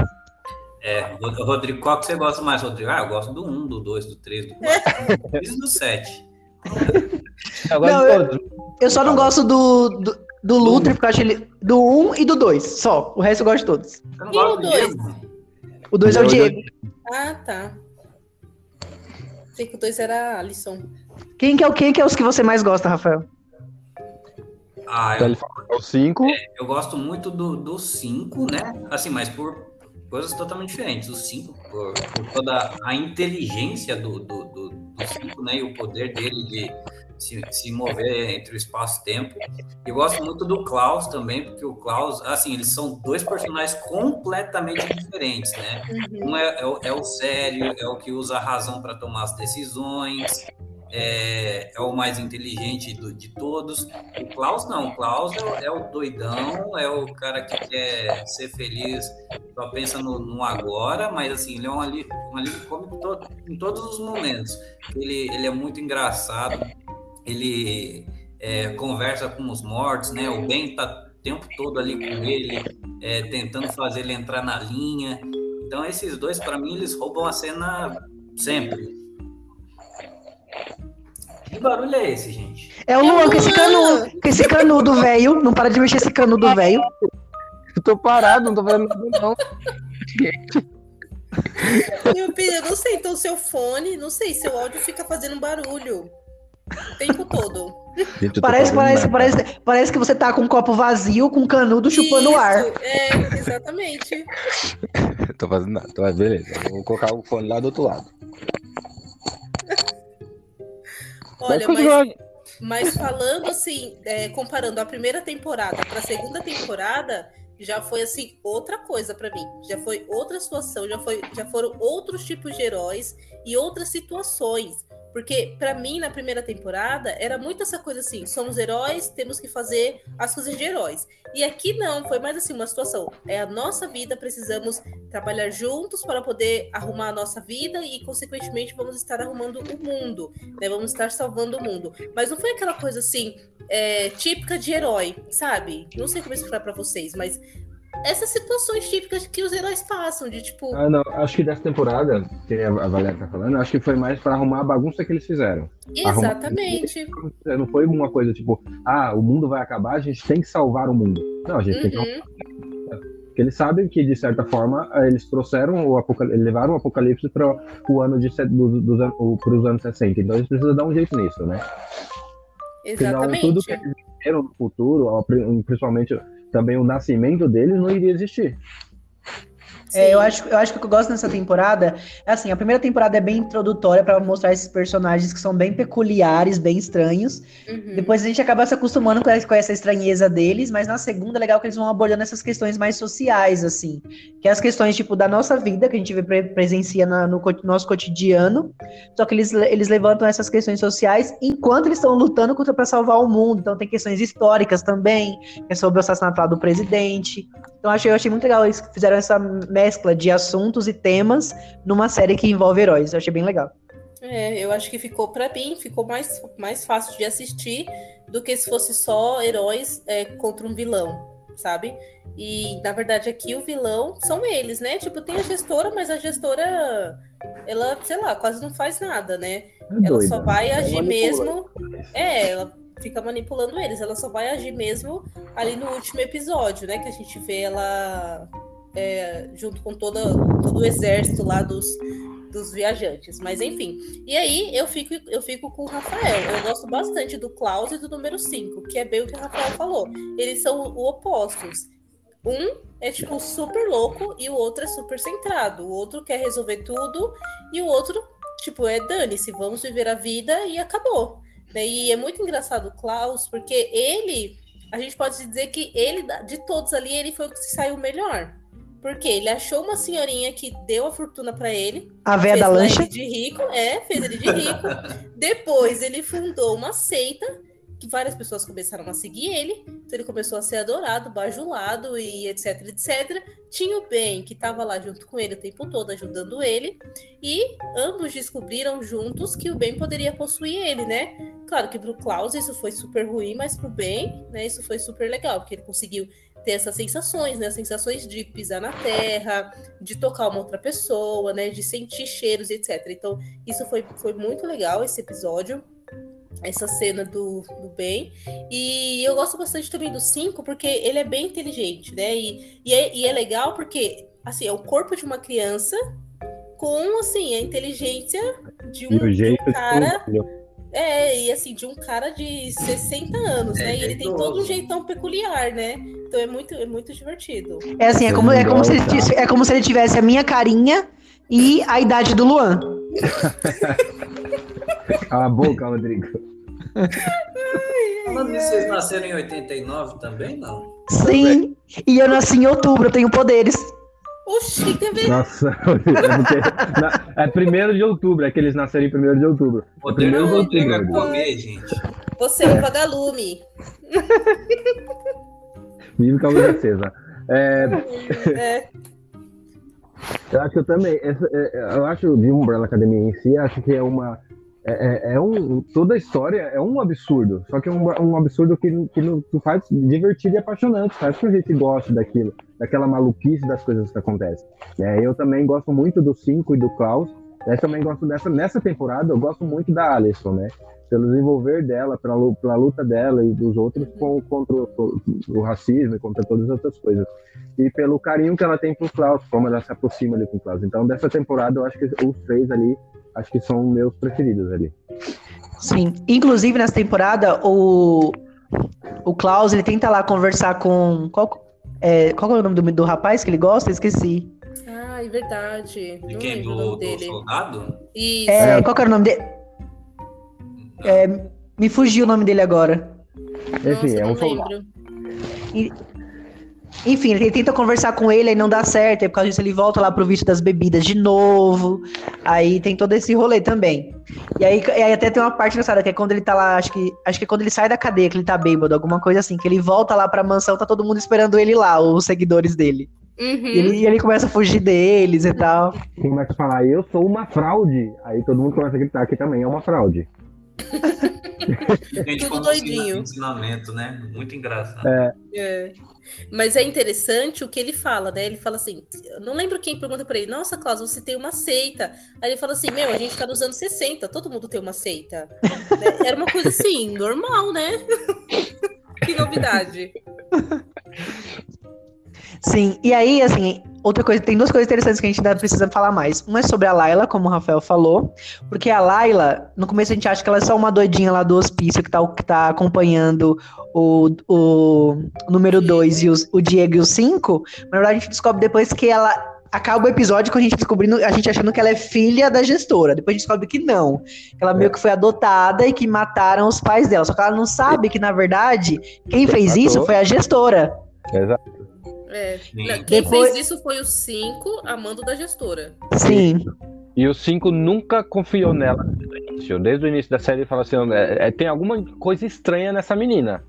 É, Rodrigo, qual que você gosta mais, Rodrigo? Ah, eu gosto do 1, do 2, do 3, do 4, do do 7. Eu, não, eu, eu, só não gosto do, do, do Luthor, porque eu acho ele. Do 1 e do 2, só. O resto eu gosto de todos. Eu não gosto do 2? O 2 é o Diego. Ah, tá. Sei que o 2 era a Alisson. Quem que, é, quem que é os que você mais gosta, Rafael? Ah, eu, o 5. É, eu gosto muito do 5, né? Assim, mas por coisas totalmente diferentes. O 5, por, por, toda a inteligência do 5, do, do, do cinco, né? E o poder dele de se, se mover entre o espaço e tempo. Eu gosto muito do Klaus também, porque o Klaus, assim, eles são dois personagens completamente diferentes, né? Uhum. Um é, é, é o sério, é o que usa a razão para tomar as decisões, é, é, o mais inteligente do, de todos. O Klaus não, o Klaus é o, é o, doidão, é o cara que quer ser feliz, só pensa no, no agora, mas assim, ele é um alívio, um alívio cômico todo, em todos os momentos. Ele, ele é muito engraçado, ele é, conversa com os mortos, né? O Ben tá o tempo todo ali com ele, é, tentando fazer ele entrar na linha. Então esses dois, para mim, eles roubam a cena sempre. Que barulho é esse, gente? É o Luan com esse canudo, com esse canudo velho. Não para de mexer esse canudo velho. Eu tô parado, não tô fazendo nada, não. Meu filho, eu não sei, então seu fone, não sei, seu áudio fica fazendo barulho. O tempo todo. Gente, parece, parece, parece, parece que você tá com um copo vazio, com um canudo chupando o ar. É, exatamente. tô fazendo nada. Beleza, vou colocar o fone lá do outro lado. Olha, mas, mas falando assim, é, comparando a primeira temporada para a segunda temporada, já foi assim outra coisa para mim. Já foi outra situação, já foi, já foram outros tipos de heróis e outras situações. Porque, para mim, na primeira temporada, era muito essa coisa assim: somos heróis, temos que fazer as coisas de heróis. E aqui não, foi mais assim uma situação. É a nossa vida, precisamos trabalhar juntos para poder arrumar a nossa vida e, consequentemente, vamos estar arrumando o mundo, né? Vamos estar salvando o mundo. Mas não foi aquela coisa assim, é, típica de herói, sabe? Não sei como explicar para vocês, mas essas situações típicas que os heróis passam, de tipo. Ah, não, acho que dessa temporada, que a Valéria tá falando, acho que foi mais para arrumar a bagunça que eles fizeram. Exatamente. Arrumar... Não foi uma coisa tipo, ah, o mundo vai acabar, a gente tem que salvar o mundo. Não, a gente uhum. tem que. Uhum. Porque eles sabem que, de certa forma, eles trouxeram o apocalipse, levaram o apocalipse para o ano de do, do, do, anos 60. Então eles precisam dar um jeito nisso, né? Exatamente. Senão, tudo que eles viram no futuro, principalmente também o nascimento deles não iria existir. É, eu, acho, eu acho que o que eu gosto nessa temporada é assim, a primeira temporada é bem introdutória para mostrar esses personagens que são bem peculiares, bem estranhos. Uhum. Depois a gente acaba se acostumando com essa, com essa, estranheza deles, mas na segunda é legal que eles vão abordando essas questões mais sociais, assim. Que é as questões, tipo, da nossa vida, que a gente vê, presencia na, no nosso cotidiano. Só que eles, eles levantam essas questões sociais enquanto eles estão lutando contra para salvar o mundo. Então tem questões históricas também, que é sobre o assassinato do presidente. Então eu achei, eu achei muito legal eles fizeram essa mescla de assuntos e temas numa série que envolve heróis. Eu achei bem legal. É, eu acho que ficou para mim, ficou mais, mais fácil de assistir do que se fosse só heróis é, contra um vilão, sabe? E na verdade aqui o vilão são eles, né? Tipo, tem a gestora, mas a gestora, ela, sei lá, quase não faz nada, né? É ela só vai agir mesmo. É, ela fica manipulando eles. Ela só vai agir mesmo ali no último episódio, né? Que a gente vê ela é, junto com toda, todo o exército lá dos, dos viajantes. Mas enfim. E aí eu fico, eu fico com o Rafael. Eu gosto bastante do Klaus e do número 5, que é bem o que o Rafael falou. Eles são opostos. Um é tipo super louco e o outro é super centrado. O outro quer resolver tudo e o outro, tipo, é dane-se, vamos viver a vida e acabou. E é muito engraçado o Klaus, porque ele, a gente pode dizer que ele, de todos ali, ele foi o que se saiu melhor. Porque ele achou uma senhorinha que deu a fortuna para ele. A véia da lancha. Ele de rico, é, fez ele de rico. Depois ele fundou uma seita várias pessoas começaram a seguir ele, então ele começou a ser adorado, bajulado e etc, etc. Tinha o Ben, que estava lá junto com ele o tempo todo, ajudando ele, e ambos descobriram juntos que o Ben poderia possuir ele, né? Claro que pro Klaus isso foi super ruim, mas pro Ben, né, isso foi super legal, porque ele conseguiu ter essas sensações, né? Sensações de pisar na terra, de tocar uma outra pessoa, né? De sentir cheiros, etc. Então, isso foi, foi muito legal, esse episódio essa cena do, do Ben. E eu gosto bastante também do 5, porque ele é bem inteligente, né? E, e, é, e é legal porque, assim, é o corpo de uma criança com, assim, a inteligência de um, de um cara... É, e assim, de um cara de 60 anos, é, né? E ele tem todo um jeitão peculiar, né? Então é muito, é muito divertido. É assim, é como, é como, se, ele, é como se ele tivesse a minha carinha e a idade do Luan. Cala a boca, Rodrigo. Falando nisso, vocês nasceram em 89 também, não? Sim, e eu nasci em outubro, eu tenho poderes. Oxi, quer ver? Nossa, é, é primeiro de outubro, é que eles nasceram em primeiro de outubro. O é primeiro de outubro. É comer, gente. Você é um vagalume. Vive com a luz acesa. É... é. Eu acho que eu também. É, eu acho de Umbrella Academia em si, acho que é uma é, é, é, um, toda a história é um absurdo, só que é um, um absurdo que, que nos faz divertido e apaixonante, faz que a gente goste daquilo, daquela maluquice das coisas que acontecem. É, eu também gosto muito do 5 e do Klaus, eu também gosto dessa, nessa temporada, eu gosto muito da Alison, né? Pelo desenvolver dela, pela, pela luta dela e dos outros com, contra o, o, racismo e contra todas as outras coisas. E pelo carinho que ela tem pro Klaus, como ela se aproxima ali com o Klaus. Então, dessa temporada, eu acho que os três ali acho que são meus preferidos ali. Sim, inclusive nessa temporada o o Klaus ele tenta lá conversar com qual é, qual é o nome do, do rapaz que ele gosta? Esqueci. Ah, é verdade. De quem? Do, do soldado? Isso. É, qual era o nome dele? É, me fugiu o nome dele agora. Enfim, Nossa, é um soldado. E, enfim, ele tenta conversar com ele, aí não dá certo, aí por causa disso ele volta lá pro vício das bebidas de novo. Aí tem todo esse rolê também. E aí, e aí até tem uma parte engraçada, que é quando ele tá lá, acho que, acho que é quando ele sai da cadeia, que ele tá bêbado, alguma coisa assim, que ele volta lá pra mansão, tá todo mundo esperando ele lá, os seguidores dele. Uhum. E, ele, e ele começa a fugir deles e tal. Começa a falar, eu sou uma fraude. Aí todo mundo começa a gritar que também é uma fraude. Gente, Tudo doidinho. Ensinamento, né? Muito engraçado. É. é. Mas é interessante o que ele fala, né? Ele fala assim: não lembro quem pergunta para ele, nossa, Klaus, você tem uma seita. Aí ele fala assim: meu, a gente tá nos anos 60, todo mundo tem uma seita. Né? Era uma coisa assim, normal, né? que novidade. Sim, e aí, assim, outra coisa, tem duas coisas interessantes que a gente ainda precisa falar mais. Uma é sobre a Laila, como o Rafael falou, porque a Laila, no começo a gente acha que ela é só uma doidinha lá do hospício que tá, que tá acompanhando o, o, número 2 e os, o Diego e o 5. Na verdade, a gente descobre depois que ela acaba o episódio com a gente descobrindo, a gente achando que ela é filha da gestora. Depois a gente descobre que não. Que ela meio que foi adotada e que mataram os pais dela. Só que ela não sabe que, na verdade, quem fez isso foi a gestora. Exato. É. quem Depois... fez isso foi o 5, amando da gestora. Sim. E o 5 nunca confiou nela desde o início. Desde o início da série ele fala assim: é, é, tem alguma coisa estranha nessa menina.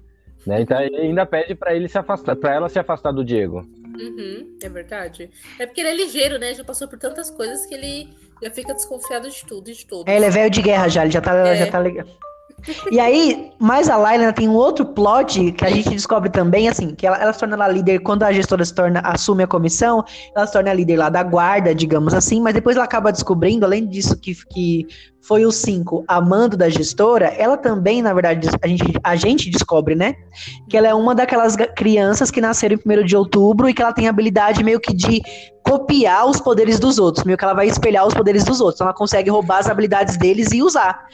Né? Então ele ainda pede para ele se afastar, para ela se afastar do Diego. Uhum, é verdade. É porque ele é ligeiro, né? Já passou por tantas coisas que ele já fica desconfiado de tudo e de todos. É, ele é velho de guerra já, ele já tá, é. já tá legal. E aí, mais a Laila tem um outro plot que a gente descobre também, assim, que ela, ela se torna líder quando a gestora se torna, assume a comissão, ela se torna líder lá da guarda, digamos assim, mas depois ela acaba descobrindo, além disso, que, que foi o 5 amando da gestora, ela também, na verdade, a gente, a gente descobre, né? Que ela é uma daquelas crianças que nasceram em 1 de outubro e que ela tem a habilidade meio que de copiar os poderes dos outros, meio que ela vai espelhar os poderes dos outros. Então ela consegue roubar as habilidades deles e usar.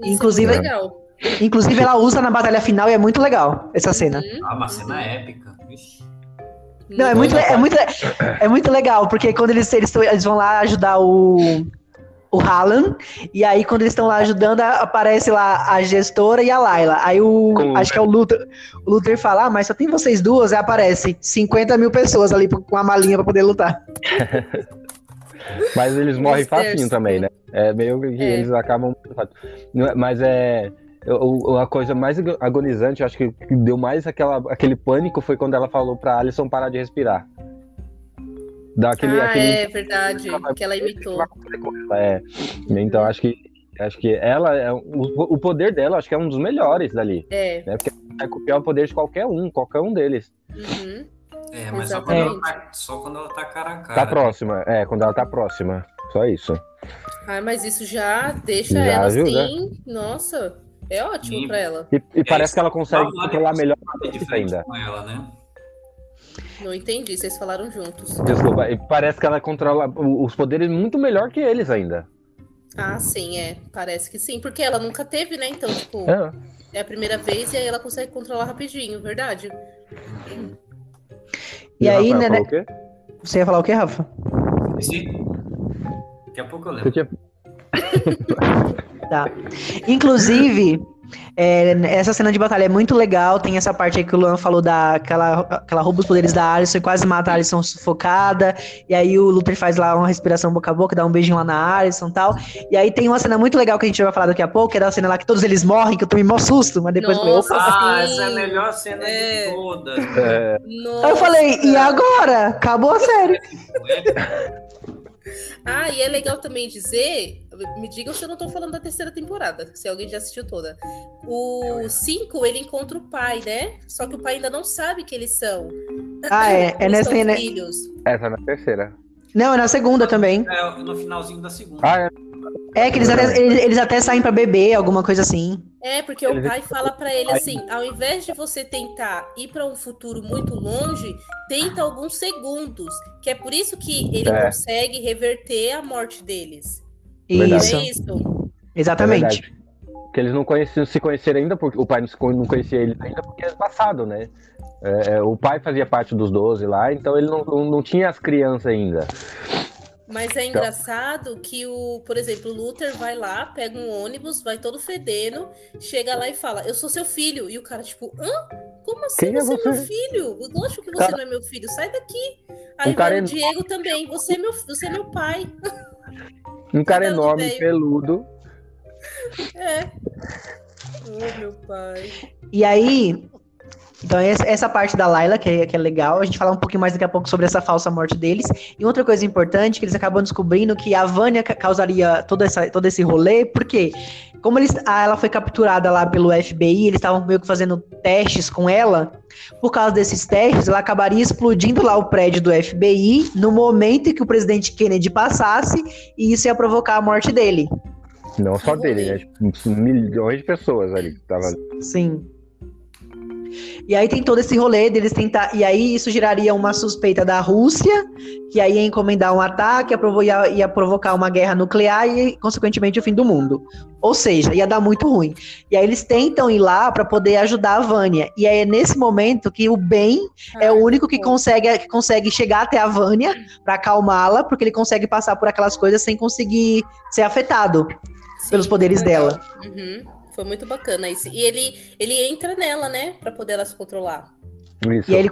Isso inclusive, é legal. inclusive ela usa na batalha final e é muito legal essa cena. Uhum. Ah, uma cena épica. Não, é muito, é, muito, é muito legal, porque quando eles, eles, eles vão lá ajudar o, o Haaland, e aí quando eles estão lá ajudando, aparece lá a gestora e a Laila. Aí o. Com... Acho que é o Luther. O Luther fala, ah, mas só tem vocês duas, aí aparece 50 mil pessoas ali com a malinha pra poder lutar. mas eles morrem facinho também, né? É meio que é. eles acabam. É, mas é. A coisa mais agonizante, acho que deu mais aquela, aquele pânico foi quando ela falou pra Alison parar de respirar. Daquele, ah, aquele... é verdade, que ela imitou. É. Então acho que acho que ela é o, o poder dela acho que é um dos melhores dali. É. Né? Porque é copiar o poder de qualquer um, qualquer um deles. Uhum. É, mas só quando, ela tá, só quando ela tá cara a cara. Tá próxima, é, quando ela tá próxima. Só isso. Ah, mas isso já deixa já ela ajuda. assim. Nossa, é ótimo Sim. pra ela. E, e é, parece que ela consegue controlar melhor ainda. Com ela, né? Não entendi, vocês falaram juntos. Desculpa, parece que ela controla os poderes muito melhor que eles ainda. Ah, sim, é. Parece que sim, porque ela nunca teve, né? Então, tipo, é, é a primeira vez e aí ela consegue controlar rapidinho, verdade. E, e aí, né? né? Você ia falar o quê, Rafa? Sim. Daqui a pouco eu lembro. Tinha... tá. Inclusive, é, essa cena de batalha é muito legal. Tem essa parte aí que o Luan falou da que ela, que ela rouba os poderes da Alison e quase mata a Alison sufocada. E aí o Luther faz lá uma respiração boca a boca, dá um beijinho lá na Alison e tal. E aí tem uma cena muito legal que a gente vai falar daqui a pouco, que é da cena lá que todos eles morrem, que eu tomei mó susto, mas depois Nossa, eu falei, opa. Ah, essa é a melhor cena é. de todas. É. Aí eu falei, e agora? Acabou a série. Ah, e é legal também dizer, me digam se eu não tô falando da terceira temporada, se alguém já assistiu toda. O 5, ele encontra o pai, né? Só que o pai ainda não sabe que eles são. Ah, é, é nessa né? filhos. Essa é na terceira. Não, é na segunda também. É, no finalzinho da segunda. Ah, é. É, que eles até, eles, eles até saem para beber, alguma coisa assim. É, porque o pai fala para ele assim: ao invés de você tentar ir para um futuro muito longe, tenta alguns segundos. Que é por isso que ele é. consegue reverter a morte deles. Isso. É isso. Exatamente. É que eles não conheciam, se conheceram ainda, porque o pai não conhecia ele ainda porque é passado, né? É, é, o pai fazia parte dos 12 lá, então ele não, não, não tinha as crianças ainda. Mas é engraçado que o, por exemplo, o Luther vai lá, pega um ônibus, vai todo fedendo, chega lá e fala: Eu sou seu filho. E o cara, tipo, hã? Como assim Quem você é, você é meu filho? Lógico que você cara... não é meu filho, sai daqui. Aí um o Diego também, você é meu, você é meu pai. Um cara enorme, peludo. É. Oh, meu pai. E aí, então, essa parte da Layla, que é, que é legal, a gente falar um pouquinho mais daqui a pouco sobre essa falsa morte deles. E outra coisa importante, que eles acabam descobrindo que a Vânia causaria todo, essa, todo esse rolê, porque como eles, ela foi capturada lá pelo FBI, eles estavam meio que fazendo testes com ela. Por causa desses testes, ela acabaria explodindo lá o prédio do FBI no momento em que o presidente Kennedy passasse, e isso ia provocar a morte dele. Não só dele, né? Milhões de pessoas ali que tava. Sim. E aí tem todo esse rolê deles tentar. E aí isso geraria uma suspeita da Rússia, que aí ia encomendar um ataque, ia, ia provocar uma guerra nuclear e, consequentemente, o fim do mundo. Ou seja, ia dar muito ruim. E aí eles tentam ir lá para poder ajudar a Vânia. E aí é nesse momento que o Ben ah, é o único que consegue, que consegue chegar até a Vânia para acalmá-la, porque ele consegue passar por aquelas coisas sem conseguir ser afetado Sim, pelos poderes dela. Uhum. Foi muito bacana isso. E ele, ele entra nela, né? Pra poder ela se controlar. Isso. E aí ele,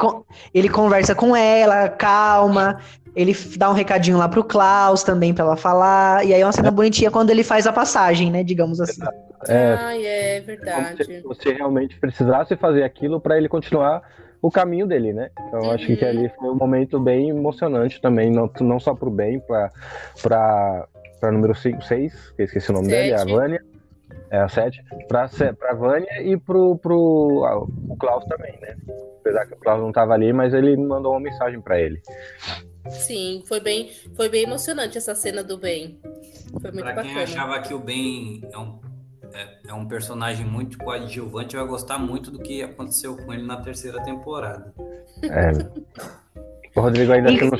ele conversa com ela, calma. Ele dá um recadinho lá pro Klaus também pra ela falar. E aí é uma cena bonitinha quando ele faz a passagem, né? Digamos assim. É, ah, é verdade. Se você realmente precisasse fazer aquilo para ele continuar o caminho dele, né? Então uhum. acho que uhum. ali foi um momento bem emocionante também, não, não só pro bem, pra, pra, pra número 6, que eu esqueci o nome Sete. dele, a Vânia é a 7, pra, pra Vânia e pro, pro ah, o Klaus também, né? Apesar que o Klaus não tava ali, mas ele mandou uma mensagem para ele. Sim, foi bem, foi bem emocionante essa cena do Ben. Foi muito pra bacana. quem achava que o Ben é um, é, é, um personagem muito coadjuvante, vai gostar muito do que aconteceu com ele na terceira temporada. É. O Rodrigo ainda e... não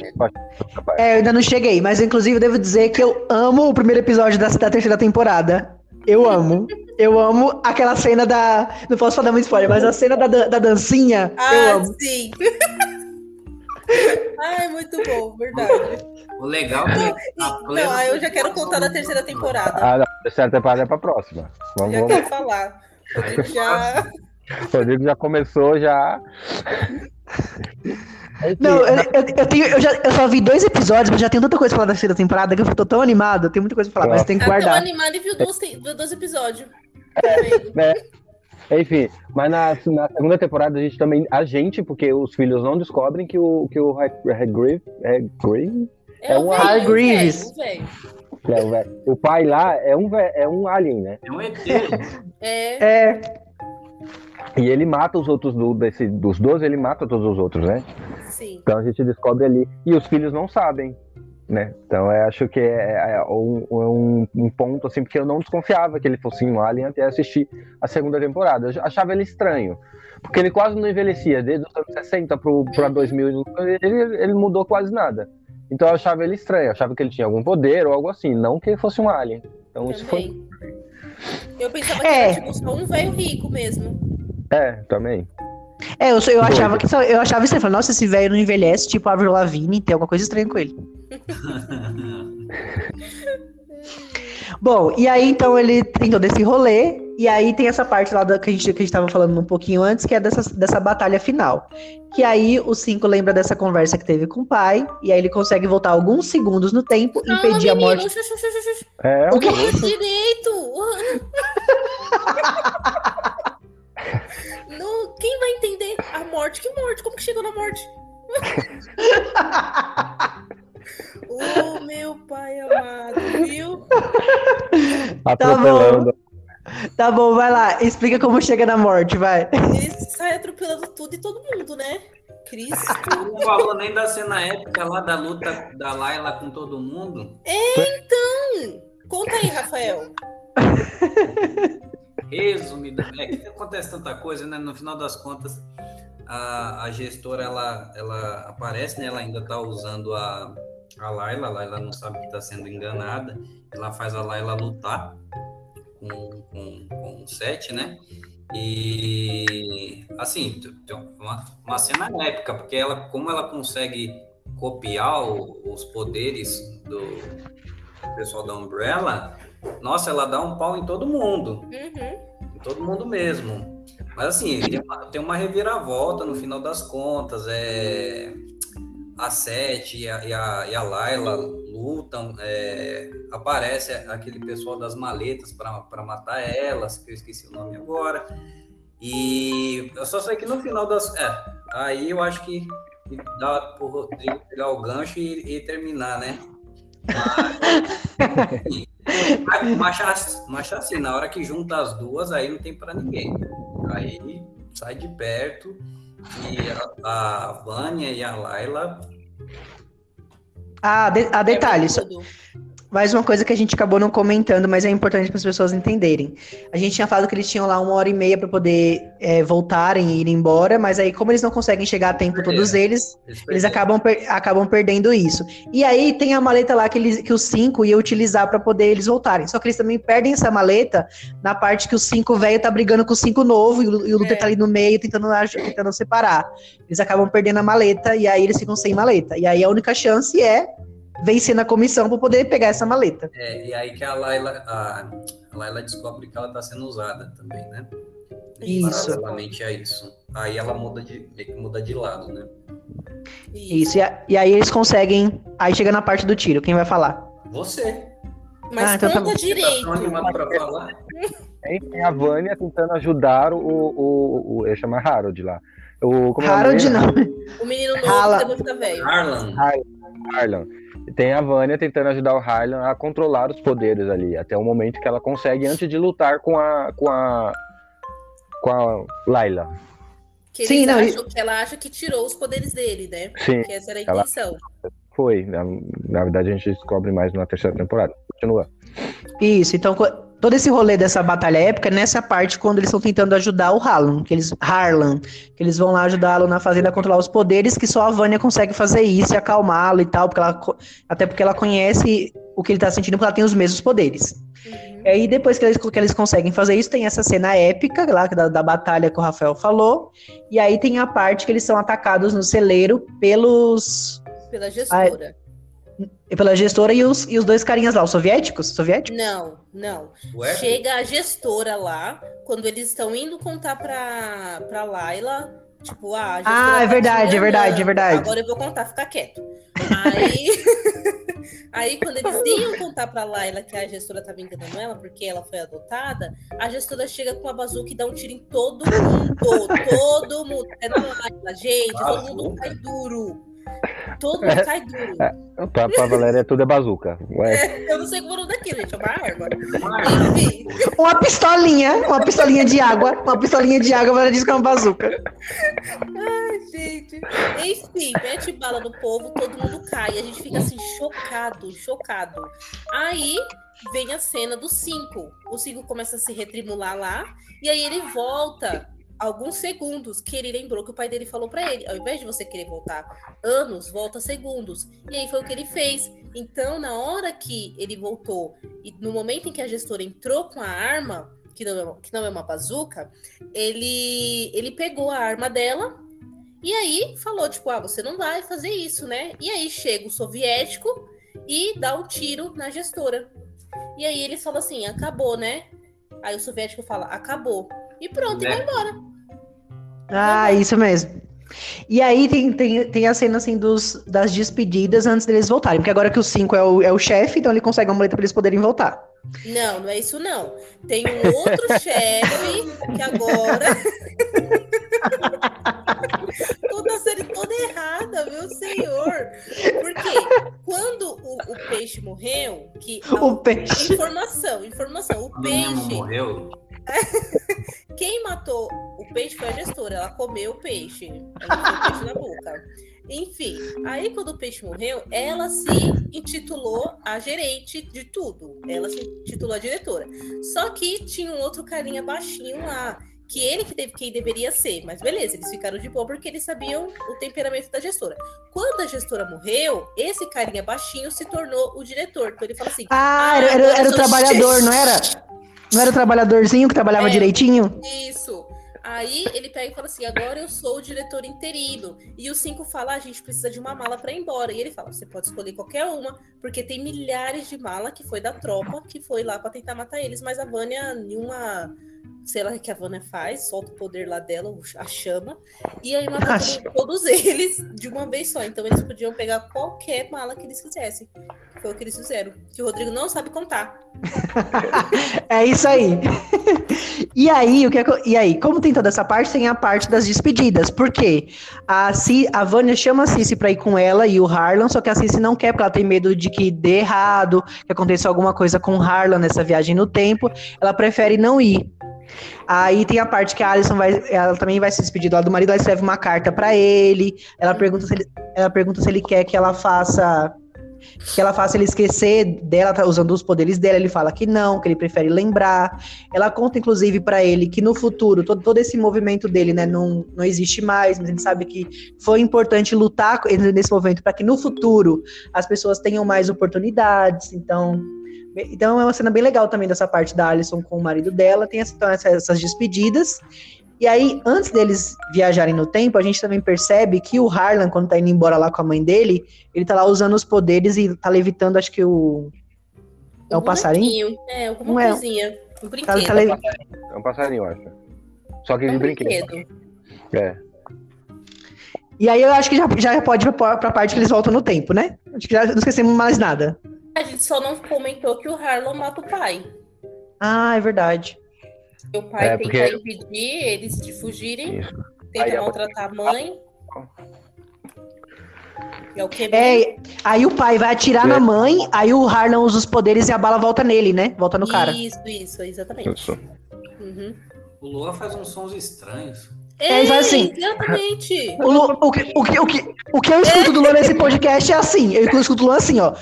É, eu ainda não cheguei, mas inclusive eu devo dizer que eu amo o primeiro episódio da, da terceira temporada. Eu amo. Eu amo aquela cena da. Não posso falar muito spoiler, mas a cena da, da dancinha. Ah, eu amo. sim. Ai, muito bom, verdade. O legal é que. Não, aí eu já quero contar da terceira temporada. Ah, não, a terceira temporada é pra próxima. Vamos, Já vamos. quero falar. Eu Já... O Rodrigo já começou já. Não, eu, eu, eu tenho, eu, já, eu só vi dois episódios, mas já tenho tanta coisa pra falar da terceira temporada que eu tô tão animado, eu tenho muita coisa pra falar, mas tem que Tá tão guardar. animada e viu 12, viu 12 episódios. Vendo? né? Enfim, mas na, na segunda temporada a gente também. A gente, porque os filhos não descobrem que o, que o Hagrid. Hagrid? É, É o um velho, Hargreaves. é o velho. O pai lá é um, é um alien, né? É um ET. É, É, E ele mata os outros do, desse, dos 12, ele mata todos os outros, né? sim. Então a gente descobre ali. E os filhos não sabem, né? Então eu acho que é, é um, um, um ponto, assim, porque eu não desconfiava que ele fosse um alien até assistir a segunda temporada. Eu achava ele estranho. Porque ele quase não envelhecia, desde os anos 60 para 2000, ele, ele mudou quase nada. Então eu achava ele estranho, eu achava que ele tinha algum poder ou algo assim, não que ele fosse um alien. Então isso foi. Também. Eu pensava que É. era tipo só um velho rico mesmo. É, também. é eu, eu achava que só- eu achava isso, eu falei, nossa, esse velho não envelhece, tipo Avril Lavigne, tem alguma coisa estranha com ele. Bom, e aí então ele tem todo esse rolê, e aí tem essa parte lá da, que, a gente, que a gente tava falando um pouquinho antes, que é dessa, dessa batalha final. Que aí o Cinco lembra dessa conversa que teve com o pai, e aí ele consegue voltar alguns segundos no tempo, impedir a menino, morte. xux, xux. É, O quê? direito! Quem vai entender a morte? Que morte? Como que chegou na morte? oh, meu pai amado, viu? atropelando. Tá bom, vai lá, explica como chega na morte, vai. Ele sai atropelando tudo e todo mundo, né? Cristo. Não falou nem da cena épica lá da luta da Layla com todo mundo. Então, conta aí, Rafael. Resumidamente, é acontece tanta coisa, né? No final das contas, a, a gestora ela, ela aparece, né? Ela ainda tá usando a, a Layla, a Layla não sabe que tá sendo enganada. Ela faz a Layla lutar com, com, com o Sete, né? E assim, uma, uma cena épica, porque ela, como ela consegue copiar o- os poderes do pessoal da Umbrella, nossa, ela dá um pau em todo mundo. Uhum. Em todo mundo mesmo. Mas assim, tem uma, tem uma reviravolta no final das contas. É, a Sete e a, e a, e a Layla lutam. é, aparece aquele pessoal das maletas para matar elas, que eu esqueci o nome agora. E eu só sei que no final das. É, aí eu acho que dá pro Rodrigo pegar o gancho e, e terminar, né? Mas, mas, assim- na hora que junta as duas, aí não tem pra ninguém. Aí sai de perto e a, a Vânia e a Laila. Ah, de, ah, detalhe, só- Tudo. Mais uma coisa que a gente acabou não comentando, mas é importante para as pessoas entenderem. A gente tinha falado que eles tinham lá uma hora e meia para poder é, voltarem e ir embora, mas aí, como eles não conseguem chegar a tempo, todos eles, eles acabam, per- acabam perdendo isso. E aí tem a maleta lá que, eles, que os cinco ia utilizar para poder eles voltarem. Só que eles também perdem essa maleta na parte que o cinco velho tá brigando com o cinco novo e o, e o Luther É. tá ali no meio tentando, tentando separar. Eles acabam perdendo a maleta e aí eles ficam sem maleta. E aí a única chance é vencer na comissão para poder pegar essa maleta. É, e aí que a Laila, a, a Laila descobre que ela tá sendo usada também, né? Isso. Paralelamente a isso. Aí ela muda de, meio que muda de lado, né? Isso, e, a- e aí eles conseguem. Aí chega na parte do tiro, quem vai falar? Você. Mas Ah, então tá conta bom. direito. Tá? Tem, a Vânia tentando ajudar o. o, o eu chamo Harold lá. O, como é Harold dele? não. O menino novo Rala. que fica velho. Harlan. Harlan. Tem a Vânia tentando ajudar o Harlan a controlar os poderes ali, até o momento que ela consegue antes de lutar com a com a com a Layla. Que, Sim, não, acham, que ela acha que tirou os poderes dele, né? Sim, Que essa era a Ela- intenção. foi. Na, na verdade a gente descobre mais na terceira temporada. Continua. Isso, então todo esse rolê dessa batalha épica é nessa parte quando eles estão tentando ajudar o Harlan, que eles Harlan, que eles vão lá ajudá-lo na fazenda a controlar os poderes, que só a Vânia consegue fazer isso e acalmá-lo e tal, porque ela, até porque ela conhece o que ele tá sentindo, porque ela tem os mesmos poderes. Uhum. E aí, depois que eles, que eles conseguem fazer isso, tem essa cena épica lá da, da batalha que o Rafael falou. E aí tem a parte que eles são atacados no celeiro pelos. Pela gestora. Pela gestora e os, e os dois carinhas lá, os soviéticos? Soviéticos? Não, não. Ué? Chega a gestora lá, quando eles estão indo contar pra, pra Laila, tipo, ah, a gestora Ah, é tá verdade, te é verdade, é verdade. Agora eu vou contar, fica quieto. Aí, aí quando eles iam contar pra Laila que a gestora tava enganando ela, porque ela foi adotada, a gestora chega com a bazuca e dá um tiro em todo mundo. todo mundo. É na Laila, gente, todo mundo cai duro. Todo mundo cai duro. Pra, pra Valéria tudo é bazuca. Ué, Eu não sei como é o nome daquilo, gente, é uma arma. Uma pistolinha, uma pistolinha de água. Uma pistolinha de água, ela diz que é uma bazuca. Gente, enfim, mete bala no povo, todo mundo cai. A gente fica assim, chocado, chocado. Aí vem a cena do 5. O 5 começa a se retrimular lá, e aí ele volta alguns segundos, que ele lembrou que o pai dele falou pra ele, ao invés de você querer voltar anos, volta segundos. E aí foi o que ele fez. Então, na hora que ele voltou, e no momento em que a gestora entrou com a arma, que não é, uma- que não é uma bazuca, ele, ele pegou a arma dela e aí falou, tipo, ah, você não vai fazer isso, né? E aí chega o soviético e dá um tiro na gestora. E aí ele fala assim, acabou, né? Aí o soviético fala, acabou. E pronto, e Né? vai embora. Ah, isso mesmo. E aí tem, tem, tem a cena assim dos, das despedidas antes deles voltarem. Porque agora que o 5 é o, é o chefe, então ele consegue uma muleta pra eles poderem voltar. Não, não é isso não. Tem um outro chefe que agora. toda a série toda errada, meu senhor. Porque quando o, o peixe morreu, que O peixe. informação, informação, o peixe, morreu. quem matou o peixe foi a gestora, ela comeu o peixe, ela o peixe na boca. Enfim, aí quando o peixe morreu, ela se intitulou a gerente de tudo. Ela se intitulou a diretora. Só que tinha um outro carinha baixinho lá, que ele que deve, quem deveria ser. Mas beleza, eles ficaram de boa porque eles sabiam o temperamento da gestora. Quando a gestora morreu, esse carinha baixinho se tornou o diretor. Então ele fala assim: Ah, era, era, era eu o trabalhador, chefe. não era? Não era o trabalhadorzinho que trabalhava É. direitinho? Isso. Aí ele pega e fala assim: agora eu sou o diretor interino. E o 5 fala: a gente precisa de uma mala para ir embora. E ele fala: você pode escolher qualquer uma, porque tem milhares de mala que foi da tropa que foi lá para tentar matar eles. Mas a Vânia, nenhuma. Sei lá o que a Vânia faz, solta o poder lá dela, a chama, e aí mata A todo- todos eles de uma vez só. Então eles podiam pegar qualquer mala que eles quisessem. Foi o que eles fizeram. Que o Rodrigo não sabe contar. É isso aí. E aí, o que é e aí, como tem toda essa parte, tem a parte das despedidas. Por quê? A, Ci, a Vânia chama a Cici pra ir com ela e o Harlan, só que a Cici não quer, porque ela tem medo de que dê errado, que aconteça alguma coisa com o Harlan nessa viagem no tempo. Ela prefere não ir. Aí tem a parte que a Alison vai, ela também vai se despedir do marido, ela escreve uma carta pra ele. Ela pergunta se ele, ela pergunta se ele quer que ela faça que ela faça ele esquecer dela, tá usando os poderes dela. Ele fala que não, que ele prefere lembrar. Ela conta, inclusive, pra ele que no futuro, todo, todo esse movimento dele, né, não, não existe mais, mas ele sabe que foi importante lutar nesse movimento para que no futuro as pessoas tenham mais oportunidades. Então, então é uma cena bem legal também dessa parte da Alison com o marido dela. Tem essa- então, essa- essas despedidas. E aí, antes deles viajarem no tempo, a gente também percebe que o Harlan, quando tá indo embora lá com a mãe dele, ele tá lá usando os poderes e tá levitando, acho que o. É o passarinho? bonequinho. É, alguma Não é. coisinha. Um Tá, brinquedo. tá É um passarinho, eu acho. Só que É de um brinquedo. brinquedo. É. E aí eu acho que já, já pode ir pra, pra parte que eles voltam no tempo, né? Acho que já não esquecemos mais nada. A gente só não comentou que o Harlan mata o pai. Ah, é verdade. O pai É, tenta porque- impedir eles de fugirem, Isso. tenta Aí a- maltratar a mãe. É o que É, aí o pai vai atirar É. na mãe, aí o Harlan usa os poderes e a bala volta nele, né? Volta no cara. Isso, isso, exatamente. Isso. Uhum. O Luan faz uns sons estranhos. É, ele faz assim. Exatamente. O, Lu- o, que, o, que, o, que, o que eu escuto do Luan nesse podcast é assim. Eu escuto o Luan assim, ó.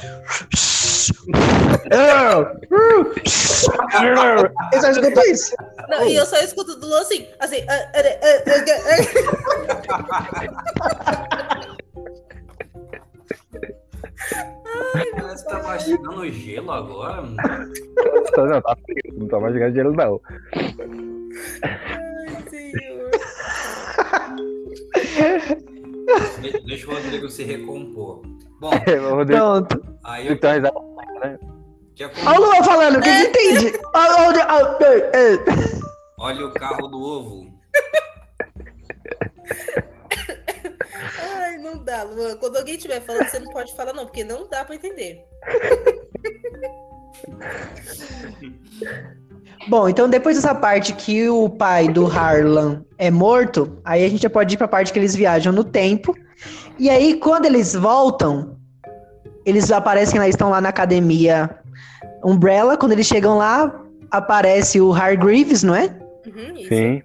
Eu só escuto isso. Não, e eu só escuto do Lu assim, assim. ah, ah, ah, ah, Parece que tá mastigando gelo agora. mano. Não, tá frio, não tá mais chegando gelo, não. Ai, senhor. De- Deixa o Rodrigo se recompor. Bom, É, Pronto. aí eu então, Olha o Luan falando, quem É. entende? Olha, olha, o carro do ovo. Ai, não dá, Luan. Quando alguém estiver falando, você não pode falar, não, porque não dá pra entender. Bom, então depois dessa parte que o pai do Harlan é morto, aí a gente já pode ir pra parte que eles viajam no tempo. E aí, quando eles voltam, eles aparecem lá, estão lá na academia Umbrella. Quando eles chegam lá, aparece o Hargreaves, não é? Uhum, isso. Sim.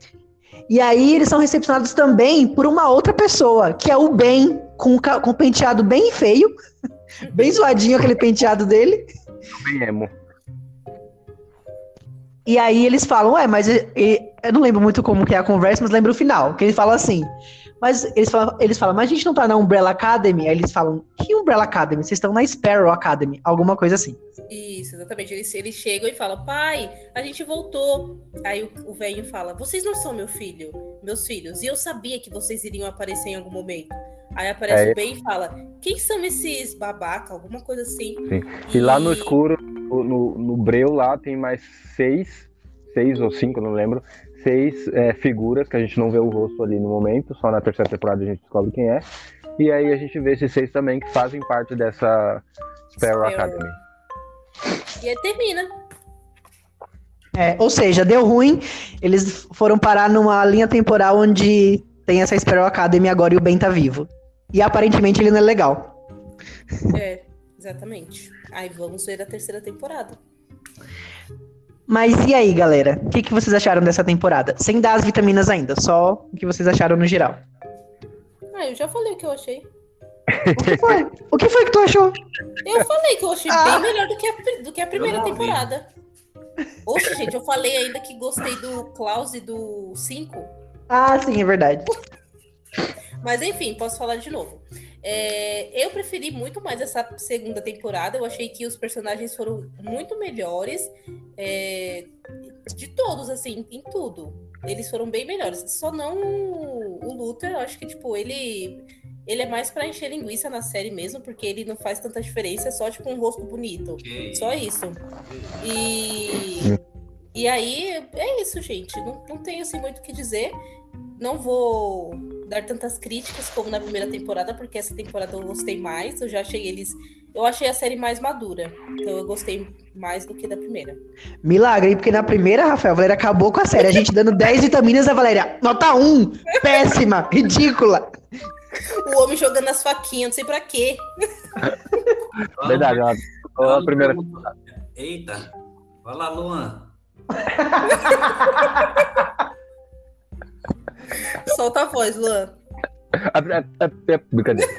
E aí eles são recepcionados também por uma outra pessoa, que é o Ben, com, com o penteado bem feio, bem zoadinho aquele penteado dele. Bem emo. E aí eles falam, ué, mas e- e- eu não lembro muito como que é a conversa, mas lembro o final, que ele fala assim. Mas eles falam, eles falam, mas a gente não tá na Umbrella Academy? Aí eles falam, que Umbrella Academy? Vocês estão na Sparrow Academy, alguma coisa assim. Isso, exatamente. Eles, eles chegam e falam, pai, a gente voltou. Aí o, velho fala, vocês não são meu filho, meus filhos. E eu sabia que vocês iriam aparecer em algum momento. Aí aparece É. o Ben e fala, quem são esses babaca? Alguma coisa assim. E lá no escuro, no, no, no breu lá, tem mais seis, seis ou cinco, não lembro, seis é, figuras que a gente não vê o rosto ali no momento, só na terceira temporada a gente descobre quem é. E aí a gente vê esses seis também que fazem parte dessa Sparrow Sparrow. Academy. E aí termina. É, ou seja, deu ruim, eles foram parar numa linha temporal onde tem essa Sparrow Academy agora e o Ben tá vivo. E aparentemente ele não é legal. É, exatamente. Aí vamos ver a terceira temporada. Mas e aí, galera? O que, que vocês acharam dessa temporada? Sem dar as vitaminas ainda, só o que vocês acharam no geral. Ah, eu já falei o que eu achei. O que foi? o que foi que tu achou? Eu falei que eu achei Ah. bem melhor do que a, do que a primeira temporada. Oxe, gente, eu falei ainda que gostei do Klaus e do 5. Ah, sim, é verdade. Mas enfim, posso falar de novo. É, eu preferi muito mais essa segunda temporada. Eu achei que os personagens foram muito melhores. é, de todos, assim, em tudo. Eles foram bem melhores. Só não o Luther, eu acho que, tipo, ele. Ele é mais pra encher linguiça na série mesmo, porque ele não faz tanta diferença, é só tipo um rosto bonito. Ok. Só isso. E, e aí, é isso, gente. Não, não tenho assim muito o que dizer. Não vou dar tantas críticas como na primeira temporada, porque essa temporada eu gostei mais. Eu já achei eles. Eu achei a série mais madura. Então eu gostei mais do que da primeira. Milagre, porque na primeira, Rafael, a Valéria acabou com a série. A gente dando 10 vitaminas, a Valéria, nota 1, péssima, ridícula. O homem jogando as faquinhas, não sei pra quê. Verdade, ó, a primeira. Eita. Vai lá, Luan. Solta a voz, Luan. É, é, Brincadeira.